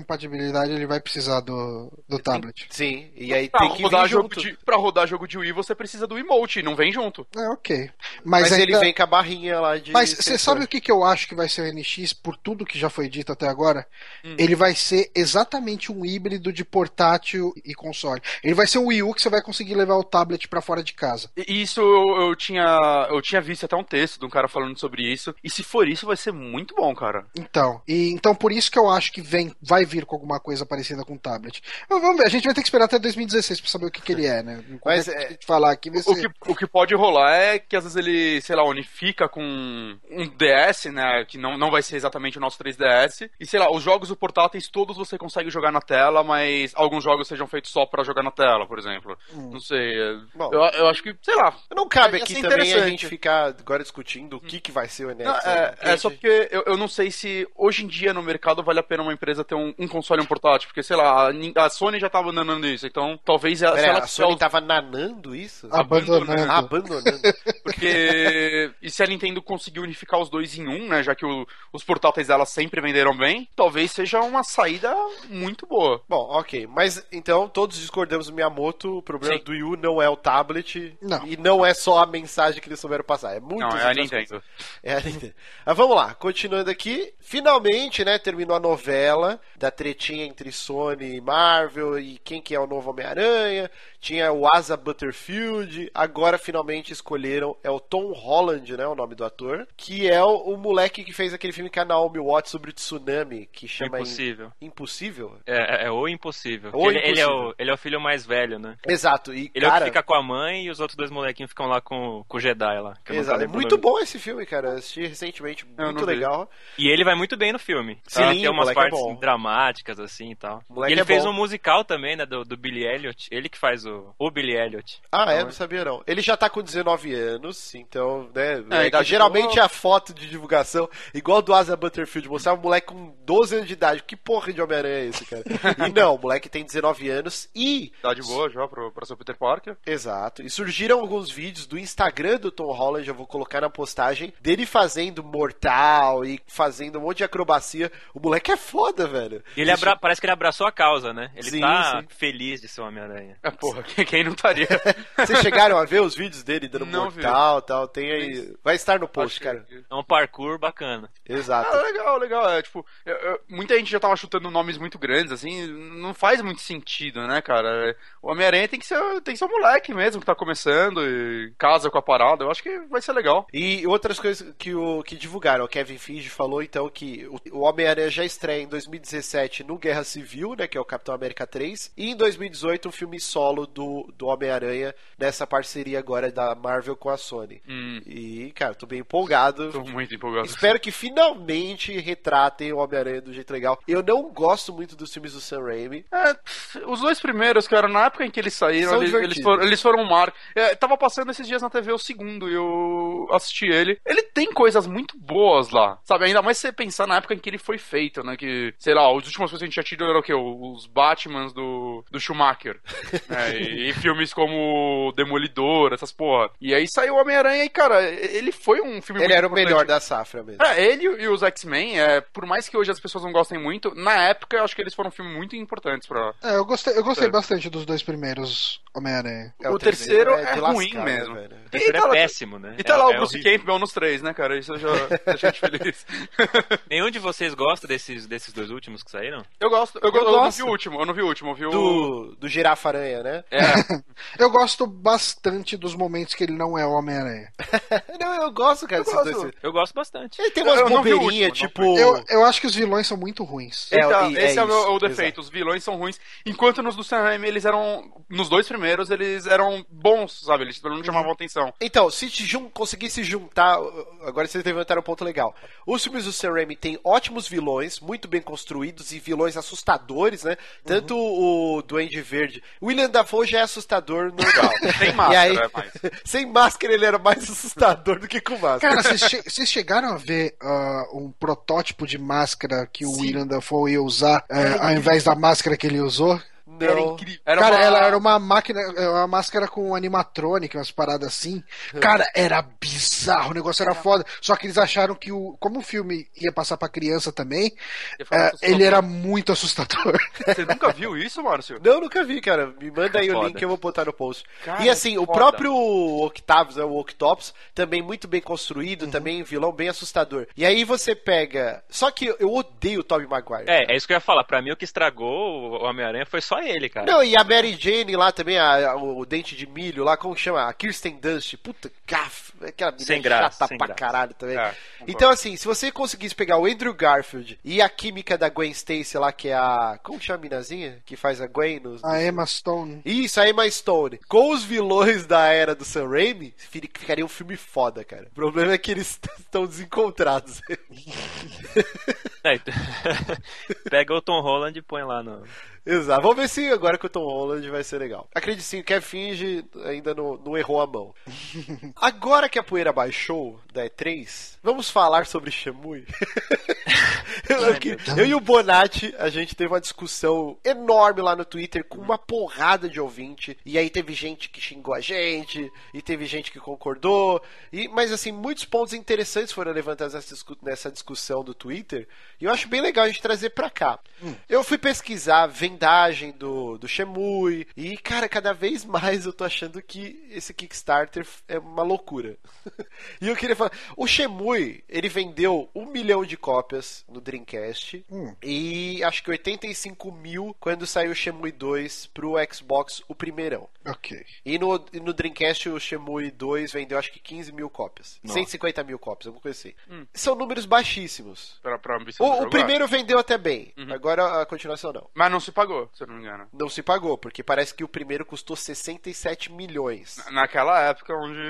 retrocompatibilidade, ele vai precisar do, do tablet. Sim, e aí Pra tem que rodar, vir jogo junto. de, pra rodar jogo de Wii, você precisa do emote, não vem junto. É, ok. Mas, Mas, ainda- ele vem com a barrinha lá de. Mas você sensor. Sabe o que, que eu acho que vai ser o NX, por tudo que já foi dito até agora? Hum. Ele vai ser exatamente um híbrido de portátil e console. Ele vai ser um Wii U que você vai conseguir levar o tablet pra fora de casa. E Isso eu, eu tinha eu tinha visto até um texto de um cara falando sobre isso. E se for isso, vai ser muito bom, cara. Então, e então por isso que eu acho que vem, vai vir com alguma coisa parecida com o tablet. Mas vamos ver, a gente vai ter que esperar até 2016 pra saber o que, que ele é, né? Mas, é, gente falar aqui O ser- que, o que pode rolar é que às vezes ele, sei lá, unifica com um DS, né? Que não, não vai ser exatamente o nosso 3DS. E sei lá, os jogos do portáteis todos você consegue jogar na tela, mas alguns jogos sejam feitos só pra jogar na tela, por exemplo. Não sei. é- Bom. eu, eu acho que, sei lá. Não cabe aqui também a gente ficar agora discutindo o que, que vai ser o NX. Não, né? é, é só porque eu, eu não sei se hoje em dia no mercado vale a pena uma empresa ter um, um console e um portátil, porque sei lá, a, a Sony já tava andando isso, então talvez ela, Pera, ela a Sony tava nanando isso? Abandonando. Ah, abandonando. Porque. e se a Nintendo conseguir unificar os dois em um, né? Já que o- os portáteis dela sempre venderam bem, talvez seja uma saída muito boa. Bom, ok. Mas então todos discordamos do Miyamoto. O problema Sim. do Wii U não é o tablet. Não. E não é só a mensagem que eles souberam passar. É muito Não, é a Nintendo. É a Nintendo. Mas vamos lá, continuando aqui. Finalmente, né, terminou a novela da tretinha entre Sony e Marvel e quem que é o novo Homem-Aranha. Tinha o Asa Butterfield. Agora finalmente escolheram é o Tom Holland, né, o nome do ator, que é o, o moleque que fez aquele filme com a Naomi Watts sobre o tsunami, que chama Impossível. Impossível. É, é, é o impossível. O ele, ele é impossível. o, ele é o filho mais velho, né? Exato. E Ele é o cara, que fica com a mãe e os outros dois molequinhos ficam lá com, com o Jedi lá. que Exato. É muito bom esse filme, cara. Eu assisti recentemente, Eu muito vi. legal. E ele vai muito bem no filme. Sim, Tá? Tem umas é partes bom. dramáticas, assim e tal. E ele é fez bom. um musical também, né? Do, do Billy Elliot. Ele que faz o, o Billy Elliot. Ah, é? Não sabia não. Ele já tá com 19 anos, então, né? É, a é, idade geralmente boa. a foto de divulgação, igual do Asa Butterfield, mostrar um moleque com 12 anos de idade. Que porra de Homem-Aranha é esse, cara? e [laughs] não, o moleque tem 19 anos e. Tá de boa já pro, pra seu Peter Parker. Exato. E surgiram alguns vídeos do Instagram do Tom Holland, eu vou colocar na postagem, dele fazendo mortal e fazendo um monte de acrobacia. O moleque é foda, velho. E ele abra- parece que ele abraçou a causa, né? Ele Sim, tá sim. feliz de ser Homem-Aranha. É, porra, [laughs] quem, quem não estaria? [laughs] Vocês chegaram a ver os vídeos dele dando Não mortal e tal? Tem aí. Vai estar no post, Acho cara. É um parkour bacana. Exato. Ah, legal, legal. É, tipo, eu- eu- muita gente já tava chutando nomes muito grandes, assim, não faz muito sentido, né, cara? O Homem-Aranha tem que ser tem que ser um moleque mesmo que tá começando e casa com a parada. Eu acho que vai ser legal. E outras coisas que, o, que divulgaram, o Kevin Feige falou então que o, o Homem-Aranha já estreia em 2017 no Guerra Civil, né, que é o Capitão América 3, e em 2018 um filme solo do, do Homem-Aranha nessa parceria agora da Marvel com a Sony. Hum, E, cara, tô bem empolgado. tô muito empolgado. Espero que finalmente retratem o Homem-Aranha do jeito legal. Eu não gosto muito dos filmes do Sam Raimi. É, os dois primeiros, cara, na época em que eles saíram, eles, eles foram, eles foram um marco. É, tava passando esses dias na TV o segundo e eu assisti ele. Ele tem coisas muito boas lá, sabe? Ainda mais se você pensar na época em que ele foi feito, né? Que, sei lá, as últimas coisas que a gente tinha tido eram o quê? Os Batmans do, do Schumacher. né? [laughs] e, filmes como Demolidor, essas porra. E aí saiu o Homem-Aranha e, cara, ele foi um filme Ele muito era o melhor da safra mesmo. É, ele e os X-Men, é, por mais que hoje as pessoas não gostem muito, na época eu acho que eles foram um filme muito importantes pra. É, eu gostei, eu gostei É. bastante dos dois primeiros Homem-Aranha. É, o terceiro é de ruim lascar, mesmo. né, velho? O terceiro E tá é lá- péssimo, né? E tá É- lá o é Bruce horrível. Campbell nos três, né, cara? Isso já [laughs] deixa a gente feliz. [laughs] Nenhum de vocês gosta desses, desses dois últimos que saíram? Eu gosto, eu, Eu eu não vi o último, eu não vi o último, eu vi o. Do, do Girafa Aranha, né? É, [laughs] Eu gosto bastante dos momentos que ele não é o Homem-Aranha. [laughs] Não, eu gosto, cara, Eu desses gosto. dois filmes. Eu gosto bastante. Ele tem umas não bobeirinhas, tipo. Eu, eu acho que os vilões são muito ruins. É, então, e- esse é é, o, isso, o defeito. Os vilões são ruins. Enquanto nos do Sam Raimi eles eram. Nos dois primeiros, eles eram bons, sabe? Eles pelo menos chamavam atenção. Então, se jun... conseguir se juntar, agora vocês levantaram um ponto legal. Os filmes do Sam Raimi têm ótimos vilões, muito bem construídos e vilões assustadores, né? Tanto o Duende Verde, o William Dafoe já é assustador normal. [laughs] Sem máscara, aí, é mais. [laughs] sem máscara ele era mais assustador do que com máscara. Cara, vocês, che- vocês chegaram a ver ah, um protótipo de máscara que o Sim. William Dafoe ia usar eh, ao invés da máscara que ele usou? Incrível. Era cara, uma- ela era uma máquina, é, uma máscara com animatrônica, umas paradas assim. Cara, era bizarro, o negócio era foda. Só que eles acharam que o, como o filme ia passar pra criança também, assustador. ele era muito assustador. [laughs] Você nunca viu isso, Márcio? Não, nunca vi, cara. Me manda aí o Foda. link que eu vou botar no post. Cara, e assim, o foda. próprio Octavius, né, o Octopus, também muito bem construído, Uhum. também vilão bem assustador. E aí você pega. Só que eu odeio o Tobey Maguire. É, é isso que eu ia falar. Pra mim, o que estragou o Homem-Aranha foi só ele, cara. Não, e a Mary Jane lá também, a- a- o dente de milho lá, como que chama? A Kirsten Dunst. Puta, gaf, aquela menina Sem graça, chata sem pra graça. caralho também. É, então, assim, se você conseguisse pegar o Andrew Garfield e a química da Gwen Stacy lá, que é a. Como que chama a minazinha? Que faz a Gwen nos. A Emma Stone. Isso, a Emma Stone. Com os vilões da era do Sam Raimi, fi- ficaria um filme foda, cara. O problema é que eles [laughs] estão desencontrados. [laughs] É, então- [laughs] Pega o Tom Holland e põe lá no. Exato. Vamos ver se agora com o Tom Holland vai ser legal. Acredite sim, o Kevin Finge ainda não, não errou a mão. [laughs] Agora que a poeira baixou da E3, vamos falar sobre Shemui. [laughs] eu, que- eu e o Bonatti, a gente teve uma discussão enorme lá no Twitter com uma porrada de ouvinte. E aí teve gente que xingou a gente, e teve gente que concordou. E, mas assim, muitos pontos interessantes foram levantados nessa, discu- nessa discussão do Twitter. E eu acho bem legal a gente trazer pra cá. Eu fui pesquisar vendagem do, do Shemui. E, cara, cada vez mais eu tô achando que esse Kickstarter é uma loucura. [laughs] e eu queria falar: o Shemui, ele vendeu um milhão de cópias no Dreamcast. E acho que 85 mil quando saiu o Shemui 2 pro Xbox, o primeirão. Ok. E no, e no Dreamcast o Shemui 2 vendeu acho que 15 mil cópias. 150 mil cópias, alguma coisa assim. São números baixíssimos. Pra, pra O, o primeiro vendeu até bem, agora a continuação não. é. Mas não se pagou, se eu não me engano. Não se pagou, porque parece que o primeiro custou 67 milhões. Naquela época onde.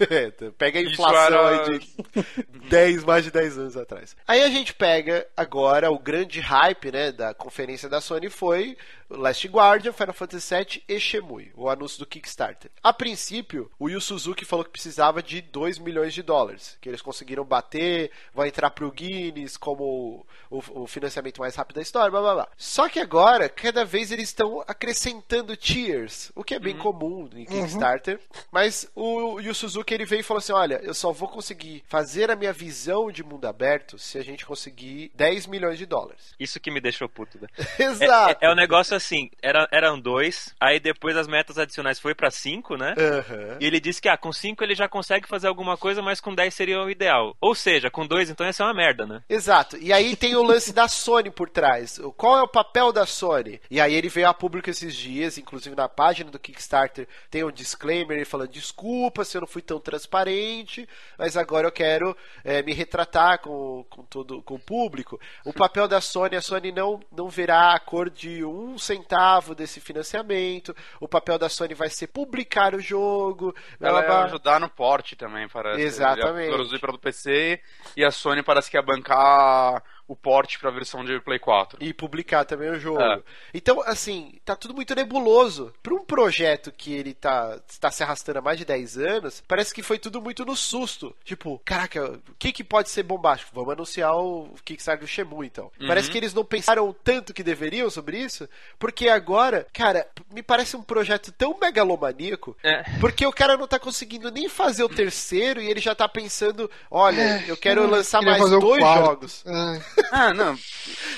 [laughs] É, Pega a inflação era- aí de 10, mais de 10 anos atrás. Aí a gente pega agora o grande hype né, da conferência da Sony foi Last Guardian, Final Fantasy VII e Shemui, o anúncio do Kickstarter. A princípio, o Yu Suzuki falou que precisava de 2 milhões de dólares, que eles conseguiram bater, vai entrar pro Guinness como o, o financiamento mais rápido da história, blá blá blá. Só que agora, cada vez eles estão acrescentando tiers, o que é bem comum em Kickstarter. Mas o Yu Suzuki ele veio e falou assim: olha, eu só vou conseguir fazer a minha visão de mundo aberto se a gente conseguir 10 milhões de dólares. Isso que me deixou puto, né? [laughs] Exato. É, é, é o negócio assim, era, eram dois, aí depois as metas adicionais foi pra cinco, né? Aham. E ele disse que, ah, com 5 ele já consegue fazer alguma coisa, mas com 10 seria o ideal. Ou seja, com 2 então ia ser uma merda, né? Exato. E aí tem o lance da Sony por trás. O- Qual é o papel da Sony? E aí ele veio a público esses dias, inclusive na página do Kickstarter tem um disclaimer ele falando desculpa se eu não fui tão transparente, mas agora eu quero é, me retratar com, com todo com o público. O papel da Sony, a Sony não não verá a cor de um centavo desse financiamento. O papel da Sony vai ser publicar o jogo. Ela blá. ia ajudar no porte também, parece. Exatamente. Produzir para o PC e a Sony parece que ia bancar o porte pra versão de Play 4. E publicar também o jogo. É. Então, assim, tá tudo muito nebuloso. Pra um projeto que ele tá, tá se arrastando há mais de 10 anos, parece que foi tudo muito no susto. Tipo, caraca, o que, que pode ser bombástico? Vamos anunciar o Kickstarter do Shemu, então. Parece que eles não pensaram tanto que deveriam sobre isso, porque agora, cara, me parece um projeto tão megalomaníaco, É. porque o cara não tá conseguindo nem fazer o terceiro e ele já tá pensando, olha, É, eu quero lançar mais dois quarto. jogos. Ai, Ah, não.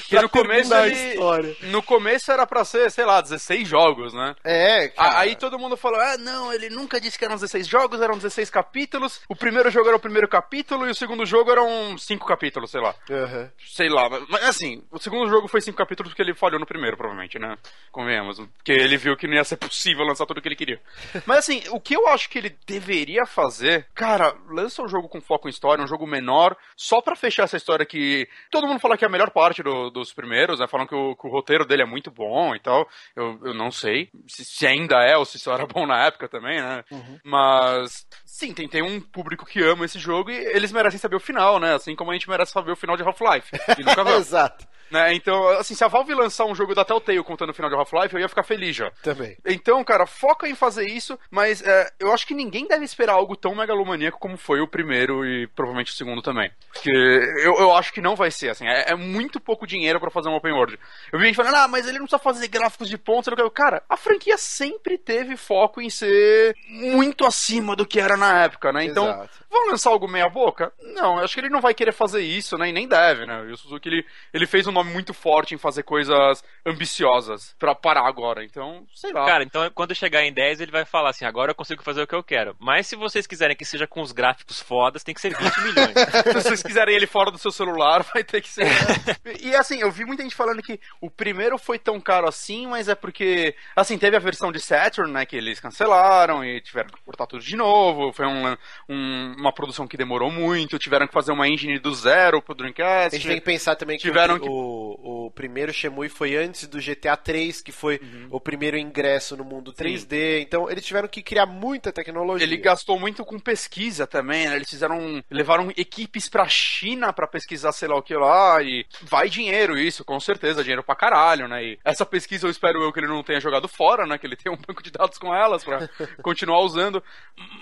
Que no começo ele... história. No começo era pra ser, sei lá, 16 jogos, né? É, cara. Aí todo mundo falou: ah, não, ele nunca disse que eram 16 jogos, eram 16 capítulos. O primeiro jogo era o primeiro capítulo e o segundo jogo eram 5 capítulos, sei lá. Aham. Sei lá, mas- mas assim, o segundo jogo foi 5 capítulos porque ele falhou no primeiro, provavelmente, né? Convenhamos. Porque ele viu que não ia ser possível lançar tudo o que ele queria. [laughs] Mas assim, o que eu acho que ele deveria fazer, cara, lança um jogo com foco em história, um jogo menor, só pra fechar essa história que todo mundo fala que é a melhor parte do- dos primeiros, né? Falam que o, que o roteiro dele é muito bom e tal. Eu, eu não sei se, se ainda é ou se só era bom na época também, né? Mas, sim, tem, tem um público que ama esse jogo e eles merecem saber o final, né? Assim como a gente merece saber o final de Half-Life. [laughs] Exato. Né? Então, assim, se a Valve lançar um jogo da Telltale contando o final de Half-Life, eu ia ficar feliz já. Também. Então, cara, foca em fazer isso, mas é, eu acho que ninguém deve esperar algo tão megalomaníaco como foi o primeiro e provavelmente o segundo também. Porque eu, eu acho que não vai ser, assim, é, é muito pouco dinheiro pra fazer um open world. Eu vi gente falando, ah, mas ele não precisa fazer gráficos de ponta, cara, a franquia sempre teve foco em ser muito acima do que era na época, né? Então, Exato. vão lançar algo meia boca? Não, eu acho que ele não vai querer fazer isso, né? E nem deve, né? E o Suzuki, ele, ele fez um uma muito forte em fazer coisas ambiciosas pra parar agora. Então, sei lá. Cara, então quando chegar em 10, ele vai falar assim: agora eu consigo fazer o que eu quero. Mas se vocês quiserem que seja com os gráficos fodas, tem que ser 20 milhões. [laughs] Se vocês quiserem ele fora do seu celular, vai ter que ser. [laughs] e assim, eu vi muita gente falando que o primeiro foi tão caro assim, mas é porque, assim, teve a versão de Saturn, né, que eles cancelaram e tiveram que cortar tudo de novo. Foi um, um- uma produção que demorou muito, tiveram que fazer uma engine do zero pro Dreamcast. A gente tem que pensar também que, Tiveram o, que- o, o primeiro Shemui foi antes do GTA 3, que foi Uhum. o primeiro ingresso no mundo 3D. Então eles tiveram que criar muita tecnologia. Ele gastou muito com pesquisa também, né? Eles fizeram. levaram equipes pra China pra pesquisar sei lá o que lá. E vai dinheiro, isso, com certeza, dinheiro pra caralho, né? E essa pesquisa eu espero eu que ele não tenha jogado fora, né? Que ele tenha um [laughs] banco de dados com elas pra [laughs] continuar usando.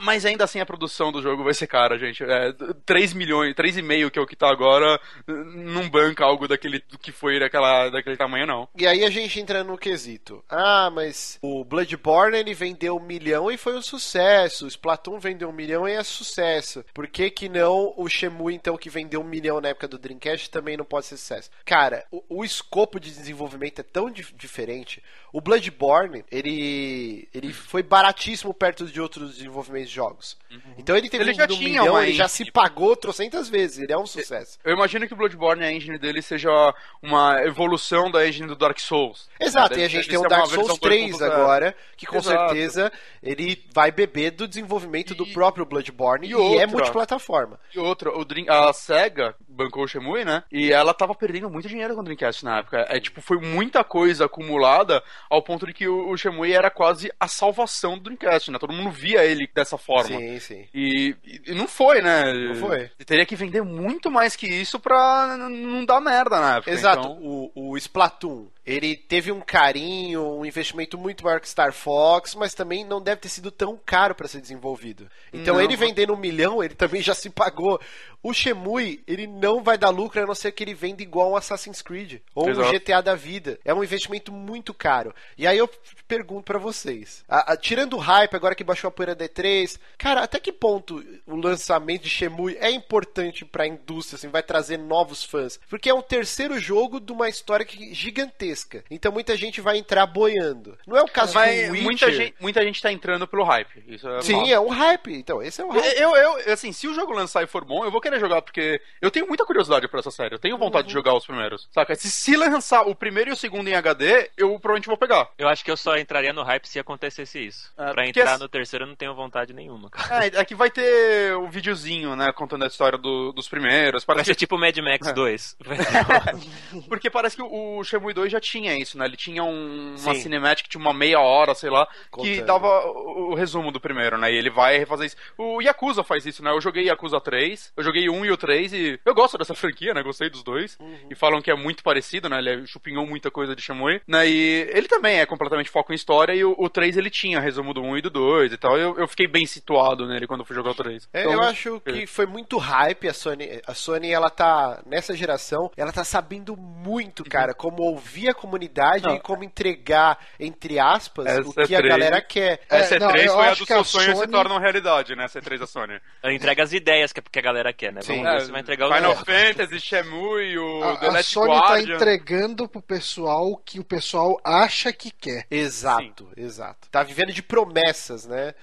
Mas ainda assim a produção do jogo vai ser cara, gente. É, 3 milhões, 3,5 que é o que tá agora, não banca algo daquele que foi daquela, daquele tamanho, não. E aí a gente entra no quesito. Ah, mas o Bloodborne ele vendeu um milhão e foi um sucesso. O Splatoon vendeu um milhão e é sucesso. Por que que não o Shemui, então, que vendeu um milhão na época do Dreamcast, também não pode ser sucesso? Cara, o, o escopo de desenvolvimento é tão dif- diferente. O Bloodborne, ele, ele foi baratíssimo perto de outros desenvolvimentos de jogos. Então ele teve Ele já um tinha milhão, uma ele já se pagou trocentas vezes. Ele é um sucesso. Eu imagino que o Bloodborne, a engine dele, seja uma evolução da engine do Dark Souls. Exato, Né? e a gente tem o ser Dark Souls 3 2.0. agora, que com Exato. certeza ele vai beber do desenvolvimento do E- próprio Bloodborne e e, é multiplataforma. E outra, Dream, a SEGA bancou o Shenmue, né? E ela tava perdendo muito dinheiro com o Dreamcast na época. É tipo, foi muita coisa acumulada ao ponto de que o, o Shenmue era quase a salvação do Dreamcast, né? Todo mundo via ele dessa forma. Sim, sim. E, e não foi, né? Não foi. Teria que vender muito mais que isso pra não dar merda na época. Exato, Então, o, o Splatoon, ele teve um carinho, um investimento muito maior que Star Fox, mas também não deve ter sido tão caro para ser desenvolvido. Então Não. ele vendendo um milhão, ele também já se pagou. O Shemui, ele não vai dar lucro a não ser que ele venda igual um Assassin's Creed ou um Exato. GTA da vida. É um investimento muito caro. E aí eu pergunto pra vocês, a- a- tirando o hype agora que baixou a poeira D3, cara, até que ponto o lançamento de Shemui é importante pra indústria, assim, vai trazer novos fãs? Porque é um terceiro jogo de uma história que- gigantesca. Então muita gente vai entrar boiando. Não é o caso mas do Witcher. muita gente, muita gente tá entrando pelo hype. Isso é Sim, normal. é um hype. Então, esse é o hype. Eu, eu, assim, se o jogo lançar e for bom, eu vou querer jogar, porque eu tenho muita curiosidade por essa série. Eu tenho vontade de jogar os primeiros. Saca? Se, se lançar o primeiro e o segundo em HD, eu provavelmente vou pegar. Eu acho que eu só entraria no hype se acontecesse isso. É, pra entrar no terceiro eu não tenho vontade nenhuma, cara. É, aqui vai ter o videozinho, né, contando a história do- dos primeiros. Vai Parece ser tipo Mad Max 2. que, [laughs] porque parece que o Shenmue 2 já tinha isso, né? Ele tinha um- uma Sim. cinematic de uma meia hora, sei lá, que Contando. dava o, o resumo do primeiro, né? E ele vai refazer isso. O Yakuza faz isso, né? Eu joguei Yakuza 3, eu joguei o 1 e o 3 e eu gosto dessa [laughs] franquia, né? Gostei dos dois. E falam que é muito parecido, né? Ele chupinhou muita coisa de Shenmue, né? E ele também é completamente foco em história e o, o 3 ele tinha resumo do 1 e do 2 e tal. Eu, eu fiquei bem situado nele quando eu fui jogar o 3. É, Então, eu acho que foi muito hype a Sony. A Sony, ela tá, nessa geração, ela tá sabendo muito, cara, como ouvir a comunidade Não. e como entregar, entre aspas, Essa o que a galera quer. É, Essa não, 3 eu foi a que a seus sonhos se Sony- tornam realidade, né? Essa 3 da Sony. Ela entrega as ideias que, que a galera quer, né? Sim. Vamos ver se vai entregar o Final resto. Fantasy, Shenmue, o A, The a Last Sony tá Guardian. entregando pro pessoal o que o pessoal acha que quer. Exato, exato. Tá vivendo de promessas, né?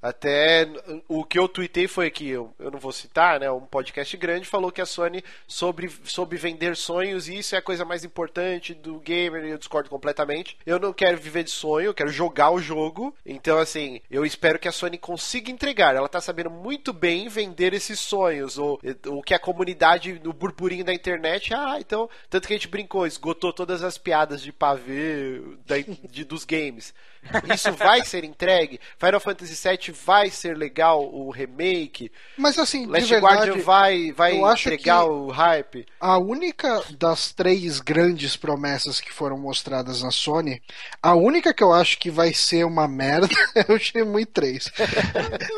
Até n- o que eu tuitei foi que, eu, eu não vou citar, né? Um podcast grande falou que a Sony sobre, soube vender sonhos e isso é a coisa mais importante do gamer eu discordo completamente. Eu não quero viver de sonho, eu quero jogar o jogo. Então, assim, eu espero que a Sony consiga entregar. Ela tá sabendo muito bem vender esses sonhos. Ou o que a comunidade, no burburinho da internet, ah, então. Tanto que a gente brincou, esgotou todas as piadas de pavê da- de, dos games. Isso vai ser entregue? Final Fantasy VII vai ser legal o remake? Mas assim, Last verdade, Guardian vai, vai eu acho entregar o hype? a única das três grandes promessas que foram mostradas na Sony, a única que eu acho que vai ser uma merda [laughs] [laughs] é o Shenmue 3.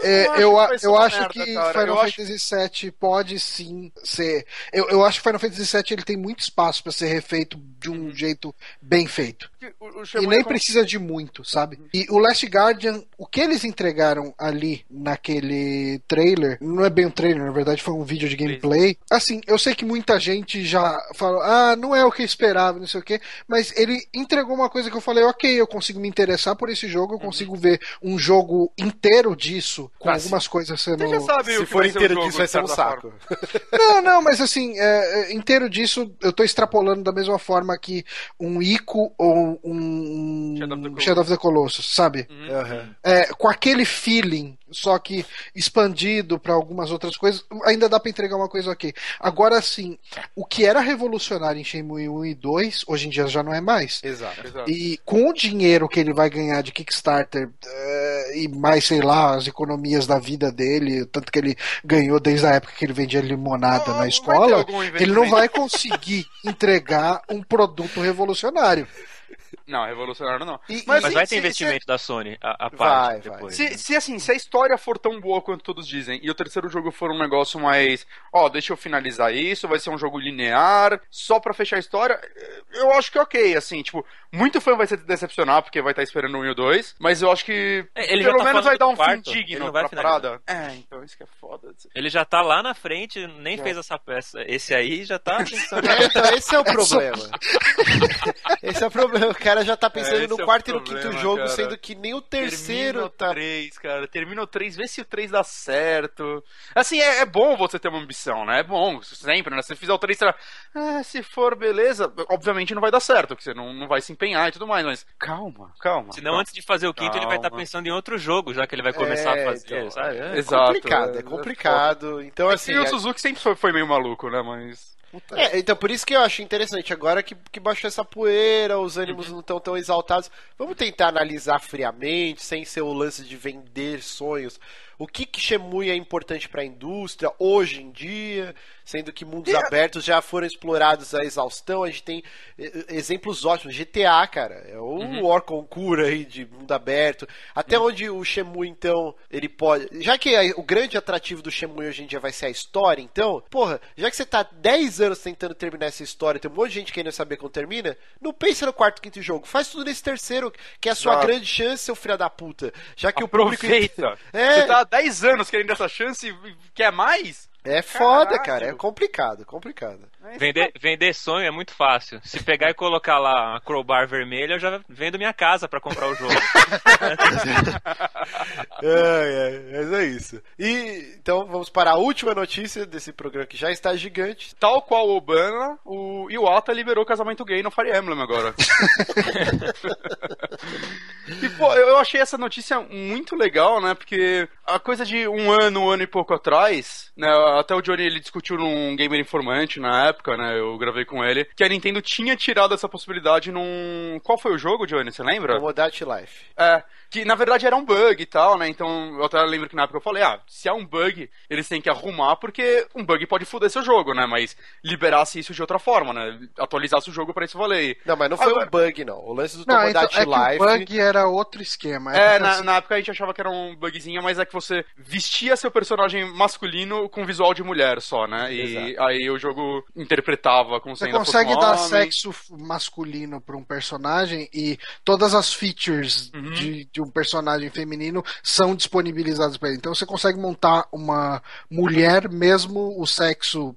É, acho eu eu uma acho merda, que cara. Final Eu acho- Fantasy VII pode sim ser. Eu, eu acho que Final Fantasy VII ele tem muito espaço para ser refeito de um jeito bem feito. Que o, o E nem com- precisa de muito, sabe? E o Last Guardian, o que eles entregaram ali naquele trailer, não é bem um trailer, na verdade foi um vídeo de gameplay. Assim, eu sei que muita gente já falou, ah, não é o que eu esperava, não sei o quê, mas ele entregou uma coisa que eu falei, ok, eu consigo me interessar por esse jogo, eu consigo ver um jogo inteiro disso, com Ah, algumas coisas sendo. Você já sabe o Se que for inteiro jogo, disso, vai ser um saco. [laughs] Não, não, mas assim, é, é, inteiro disso eu tô extrapolando da mesma forma que um Ico ou um Shadow of the Colossus. Shadow of the Colossus, sabe? Aham. É, com aquele feeling, só que expandido pra algumas outras coisas, ainda dá pra entregar uma coisa ok. Agora sim, o que era revolucionário em Shenmue 1 e 2, hoje em dia já não é mais. Exato. Exato. E com o dinheiro que ele vai ganhar de Kickstarter eh, e mais, sei lá, as economias da vida dele, tanto que ele ganhou desde a época que ele vendia limonada Não, na escola, ele não vai conseguir entregar um produto revolucionário. Não, revolucionário não. E- Mas se- vai se- ter se- investimento da Sony, a, a Vai, parte vai. depois. Se, né? se, assim, se a história for tão boa quanto todos dizem, e o terceiro jogo for um negócio mais, ó, deixa eu finalizar isso, vai ser um jogo linear, só pra fechar a história, eu acho que é ok, assim, tipo, muito fã vai se decepcionar porque vai estar esperando um e o dois, mas eu acho que É, ele pelo tá menos vai dar um quarto, fim ele digno não vai pra parada. É, então isso que é foda. Ele já tá lá na frente, nem É. fez essa peça. Esse aí já tá [laughs] pensando. É, então, esse é o [laughs] problema. [laughs] esse é o problema. O cara já tá pensando É, no é o quarto e no problema, quinto jogo, cara. sendo que nem o terceiro Termina o tá. 3, cara. Termina o 3, vê se o 3 dá certo. Assim, é, é bom você ter uma ambição, né? É bom, sempre, né? Se você fizer o 3, será. Ah, se for, beleza. Obviamente não vai dar certo, porque você não, não vai se empenhar e tudo mais, mas. Calma, calma. Senão, calma. antes de fazer o quinto, ele vai estar Calma. pensando em outro jogo, já que ele vai começar É, a fazer, então, sabe? É. É Exato, complicado, é- é, é complicado. Então, assim. e o é- Suzuki sempre foi, foi meio maluco, né? Mas. É, então por isso que eu acho interessante. Agora que, que baixou essa poeira, os ânimos não estão tão exaltados. Vamos tentar analisar friamente, sem ser o lance de vender sonhos. O que que Shemui é importante para a indústria hoje em dia, sendo que mundos abertos já foram explorados à exaustão. A gente tem exemplos ótimos. GTA, cara, é o Uhum. War Concura aí de mundo aberto. Até onde o Shemui, então, ele pode. Já que a- o grande atrativo do Shemui hoje em dia vai ser a história, então, porra, já que você tá 10 anos tentando terminar essa história, tem um monte de gente querendo saber como termina, não pensa no quarto, quinto jogo. Faz tudo nesse terceiro, que é a sua grande chance, seu filho da puta. Já que o público. Aproveita! [laughs] É. Você tá há 10 anos querendo essa chance e quer mais? É foda, Caralho. cara. É complicado, complicado. Vender, vender sonho é muito fácil. Se pegar e colocar lá uma crowbar vermelha, eu já vendo minha casa pra comprar o jogo. [laughs] É, é, mas é isso. E então vamos para a última notícia desse programa que já está gigante. Tal qual o Obama, o Iwata liberou casamento gay no Fire Emblem agora. [laughs] e, pô, eu achei essa notícia muito legal, né? Porque a coisa de um ano, um ano e pouco atrás, né? Até o Johnny ele discutiu num Gamer Informante na época, né? Eu gravei com ele, que a Nintendo tinha tirado essa possibilidade num. Qual foi o jogo, Johnny? Você lembra? Commodity Life. É, que na verdade era um bug e tal, né? Então eu até lembro que na época eu falei, ah, se é um bug, eles têm que arrumar, porque um bug pode foder seu jogo, né? Mas liberasse isso de outra forma, né? Atualizasse o jogo pra isso valer. Não, mas não foi Agora- um bug, não. O lance do Não, então, é que Life. o bug era outro esquema. É, porque, na, assim, na época a gente achava que era um bugzinho, mas é que você vestia seu personagem masculino com visual de mulher só, né? E Exato. aí o jogo interpretava como Você consegue dar sexo masculino pra um personagem e todas as features Uhum. de, de um personagem feminino são disponibilizadas pra ele. Então você consegue montar uma mulher, mesmo o sexo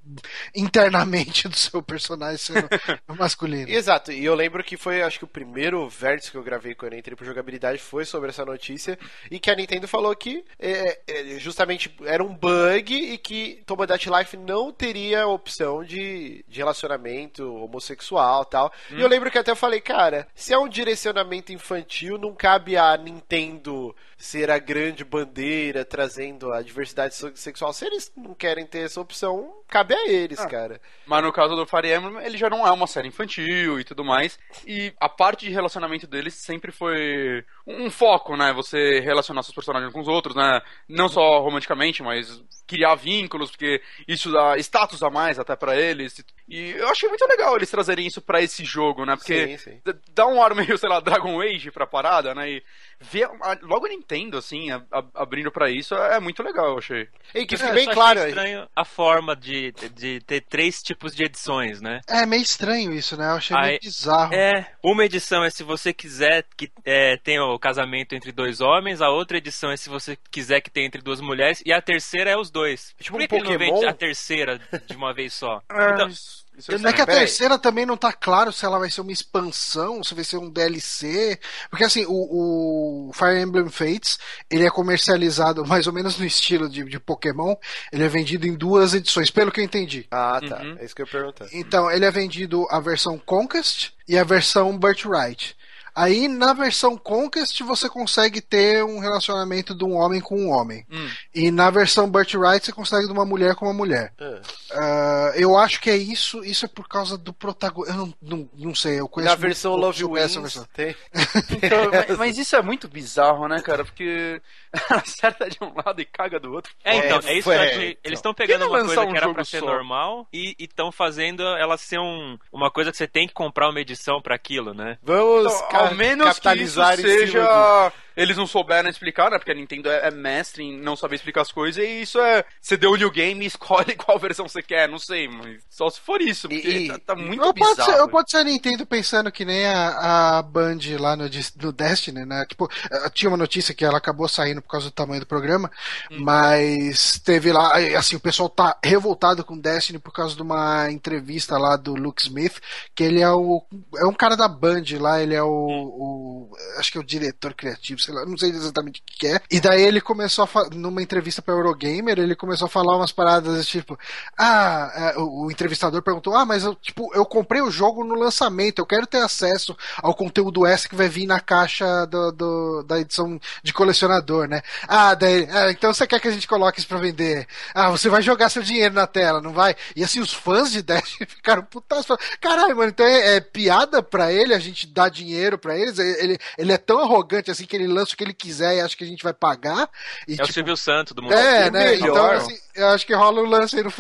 internamente do seu personagem sendo [laughs] masculino. Exato, e eu lembro que foi, acho que o primeiro vértice que eu gravei quando eu entrei pro jogabilidade foi sobre essa notícia e que a Nintendo falou que é, é, justamente era um bug e que Tomodachi Life não teria opção de, de relacionamento homossexual tal. E eu lembro que até eu falei, cara, se é um direcionamento infantil, não cabe a Nintendo ser a grande bandeira trazendo a diversidade sexual. Se eles não querem ter essa opção, cabe a eles, cara. Mas no caso do Fire Emblem, ele já não é uma série infantil e tudo mais. E a parte de relacionamento deles sempre foi um foco, né? Você relacionar seus personagens com os outros, né? Não só romanticamente, mas criar vínculos, porque isso dá status a mais até pra eles. E eu achei muito legal eles trazerem isso pra esse jogo, né? Porque Sim, sim. dá um ar meio, [laughs] sei lá, Dragon Age pra parada, né? E ver a- logo a Nintendo, assim, a- a- abrindo pra isso é, é muito legal, eu achei. E que É, fique eu bem claro. estranho a forma de, de ter três tipos de edições, né? É meio estranho isso, né? Eu achei Aí- meio bizarro. É, uma edição é se você quiser que é, tenha o casamento entre dois homens, a outra edição é se você quiser que tenha entre duas mulheres, e a terceira é os dois. Tipo Por que um que ele não Pokémon? vende a terceira de uma vez só? [laughs] É, Então, isso, isso Não é que a terceira também não tá claro se ela vai ser uma expansão, se vai ser um DLC. Porque assim, o, o Fire Emblem Fates, ele é comercializado [laughs] mais ou menos no estilo de, de Pokémon. Ele é vendido em duas edições, pelo que eu entendi. Ah, tá. Uhum. É isso que eu ia perguntar. Então, ele é vendido a versão Conquest e a versão Birthright. Aí, na versão Conquest, você consegue ter um relacionamento de um homem com um homem. Hum. E na versão Birthright, você consegue de uma mulher com uma mulher. Ah. Ah, eu acho que é isso. Isso é por causa do protagonista. Eu não, não, não sei. Eu conheço Na versão muito Love sobre essa Wins versão. tem. [laughs] Então, mas, mas isso é muito bizarro, né, cara? Porque [laughs] acerta de um lado e caga do outro. É, então, É, é isso que então. Eles estão pegando uma coisa um que era pra ser só? normal e estão fazendo ela ser um, uma coisa que você tem que comprar uma edição pra aquilo, né? Vamos Então, ca- ao menos que isso capitalizar seja. Eles não souberam explicar, né? Porque a Nintendo é, é mestre em não saber explicar as coisas, e isso é. Você deu o new game e [laughs] escolhe qual versão você quer, não sei, mas só se for isso, porque E- tá, tá muito Eu pode, bizarro. ser, eu pode ser a Nintendo pensando que nem a, a Band lá no, no Destiny, né? Tipo, eh, tinha uma notícia que ela acabou saindo por causa do tamanho do programa, mas teve lá, eh, assim, o pessoal tá revoltado com Destiny por causa de uma entrevista lá do Luke Smith, que ele é o é um cara da Band lá, ele é o, o- acho que é o diretor criativo, sei lá, não sei exatamente o que é. E daí ele começou a numa entrevista pra Eurogamer, ele começou a falar umas paradas tipo, ah, é, o, entrevistador perguntou: "Ah, mas eu, tipo, eu comprei o jogo no lançamento, eu quero ter acesso ao conteúdo S que vai vir na caixa do, do- da edição de colecionador, né? Ah, daí, ah, então você quer que a gente coloque isso pra vender? Ah, você vai jogar seu dinheiro na tela, não vai? E assim, os fãs de Destiny [laughs] ficaram putas. Caralho, mano, então é, é piada pra ele, a gente dá dinheiro pra eles, ele, ele é tão arrogante assim que ele lança o que ele quiser e acha que a gente vai pagar. E, É o tipo, Silvio Santos do mundo. é, o né? melhor. Então, assim, eu acho que rola um lance aí no,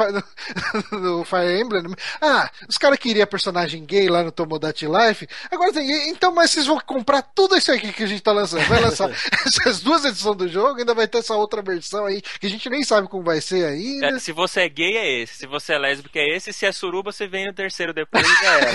no, [laughs] no Fire Emblem. Ah, os caras queriam personagem gay lá no Tomodachi Life. Agora tem. Então, mas vocês vão comprar tudo isso aqui que a gente tá lançando. Vai lançar [laughs] [laughs] essas duas edições do jogo, ainda vai ter essa outra versão aí, que a gente nem sabe como vai ser ainda. É, se você é gay, é esse. Se você é lésbica, é esse. Se é suruba, você vem no terceiro depois e já era.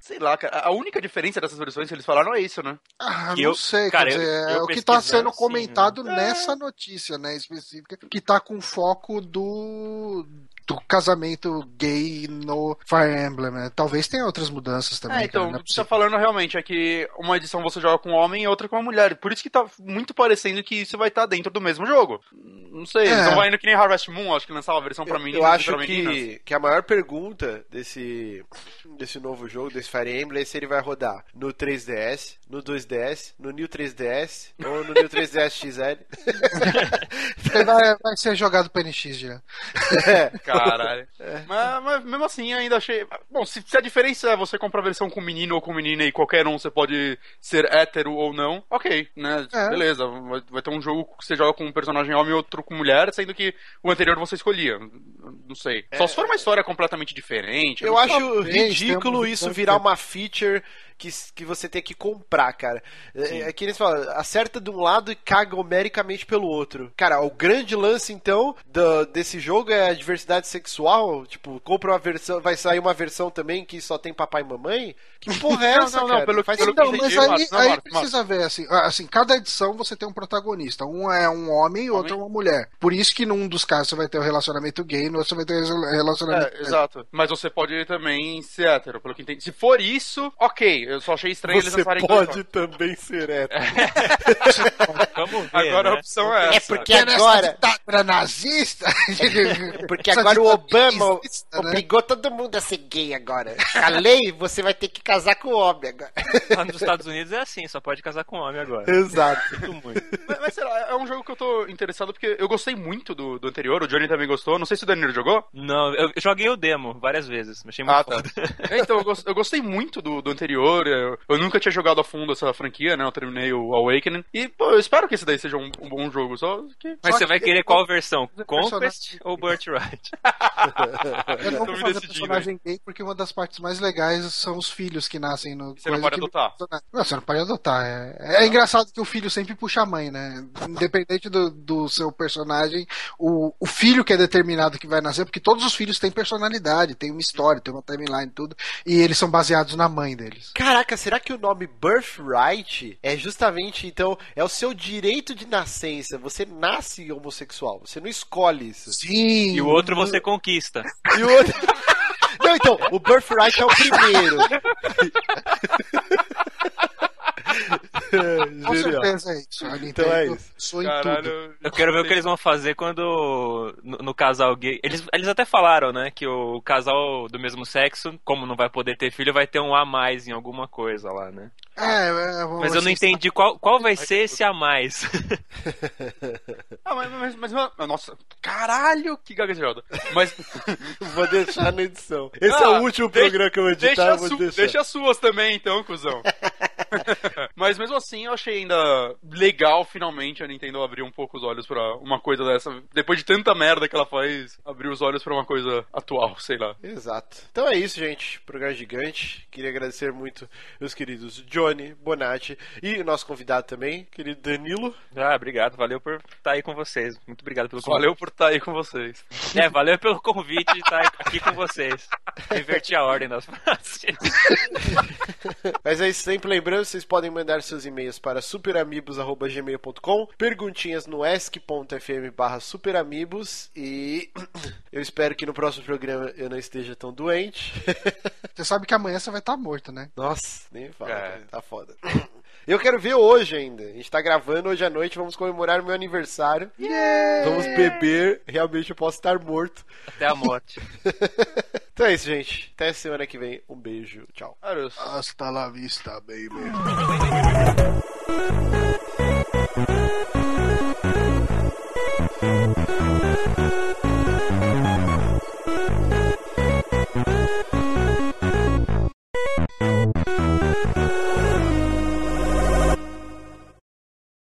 Sei lá, cara. A única diferença dessas versões que eles falaram é isso, né? Ah, não eu- sei, cara, quer eu- dizer, é eu o que tá pesquisando, sendo sim, comentado né? nessa notícia, né, específica, que tá com foco do do casamento gay no Fire Emblem, né? Talvez tenha outras mudanças também. É, então, cara, é o que você tá falando realmente é que uma edição você joga com um homem e outra com uma mulher. Por isso que tá muito parecendo que isso vai estar dentro do mesmo jogo. Não sei, eles É. não vai indo que nem Harvest Moon, acho que lançava a versão pra Eu, meninos eu acho que, que a maior pergunta desse, desse novo jogo, desse Fire Emblem, é se ele vai rodar no 3DS, no 2DS, no New 3DS ou no New 3DS XL. [laughs] Vai, vai ser jogado pro NX já. Caralho. [laughs] Mas, mas mesmo assim, ainda achei. Bom, se, se a diferença é você comprar a versão com menino ou com menina e qualquer um você pode ser hétero ou não, ok, né? É. Beleza. Vai, vai ter um jogo que você joga com um personagem homem e outro com mulher, sendo que o anterior você escolhia. Não sei. Só se for uma história completamente diferente. Eu acho ridículo isso virar uma feature que, que você tem que comprar, cara. É, é que eles falam, acerta de um lado e caga homericamente pelo outro. Cara, o grande lance, então, do- desse jogo é a diversidade sexual. Tipo, compra uma versão, vai sair uma versão também que só tem papai e mamãe? Que [laughs] porra é Não, essa, não, não, cara? pelo- Faz pelo sentido. Não, que mas aí, Marcos, não, aí Marcos, precisa ver, assim, assim, cada edição você tem um protagonista. Um é um homem e o outro é uma mulher. Por isso que num dos casos você vai ter o relacionamento gay, no outro você vai ter o relacionamento. É, exato. Mas você pode também ser hétero, pelo que entendi. Se for isso, ok. Eu só achei estranho eles Você lançarem pode dois também ser [laughs] hétero. Vamos ver, Agora a né? opção é É essa. porque Que nessa agora. ditadura nazista. [laughs] Porque agora o Obama nazista, né? obrigou todo mundo a ser gay agora. A lei, você vai ter que casar com o homem agora. Lá nos Estados Unidos é assim, só pode casar com homem agora. Exato. Mas, mas sei lá, é um jogo que eu tô interessado porque eu gostei muito do, do anterior, o Johnny também gostou. Não sei se o Danilo jogou. Não, eu joguei o demo várias vezes, mas achei muito Ah, tá. foda. É, então, eu gostei muito do, do anterior. Eu, eu nunca tinha jogado a fundo essa franquia, né? Eu terminei o Awakening. E, pô, eu espero que esse daí seja um, um bom jogo. Só que. Mas Só você vai que- querer qual versão? Personagem- Conquest ou Birthright? [laughs] Eu não vou me fazer personagem gay porque uma das partes mais legais são os filhos que nascem no. Você não pode que- adotar. Não, você não pode adotar. É, é engraçado que o filho sempre puxa a mãe, né? Independente do, do seu personagem, o, o filho que é determinado que vai nascer, porque todos os filhos têm personalidade, tem uma história, tem uma timeline e tudo, e eles são baseados na mãe deles. Caraca, será que o nome Birthright é justamente, então, é o seu direito de nascença? Você nasce homossexual, você não escolhe isso. Sim! E o outro você conquista. E o outro. [laughs] Não, então, o Birthright é o primeiro. [laughs] Com certeza é isso. A Nintendo Então é isso. sou em tudo. Caralho. Eu quero ver o que eles vão fazer quando no, no casal gay. Eles, eles até falaram, né, que o casal do mesmo sexo, como não vai poder ter filho, vai ter um a mais em alguma coisa lá, né? É, é, Mas eu não entendi qual, qual vai ser esse a mais. [laughs] Ah, mas, mas, mas, mas- Nossa, caralho, que gaguejada. Mas. [laughs] Vou deixar na edição. Esse é Ah, o último deixa- programa que eu vou editar, Deixa, eu vou su- deixar. deixa as suas também, então, cuzão. [laughs] Mas mesmo assim, eu achei ainda legal, finalmente, a Nintendo abrir um pouco os olhos pra uma coisa dessa. Depois de tanta merda que ela faz, abrir os olhos pra uma coisa atual, sei lá. Exato. Então é isso, gente. Programa gigante. Queria agradecer muito meus queridos Johnny, Bonatti e o nosso convidado também, querido Danilo. ah, obrigado, valeu por estar aí com vocês. Muito obrigado pelo convite. Valeu por estar aí com vocês. É, valeu pelo convite de estar aqui com vocês. Inverti a ordem das frases. Mas é isso, sempre lembrando, vocês podem mandar seus e-mails para superamigos.gmail.com, perguntinhas no esc.fm barra superamigos e eu espero que no próximo programa eu não esteja tão doente. Você sabe que amanhã você vai estar morto, né? Nossa, nem fala, É. tá foda. Eu quero ver hoje ainda. A gente tá gravando hoje à noite, vamos comemorar o meu aniversário. Vamos beber. Realmente eu posso estar morto. Até a morte. [laughs] Então é isso, gente. Até semana que vem. Um beijo. Tchau. Adeus. Hasta la vista, baby.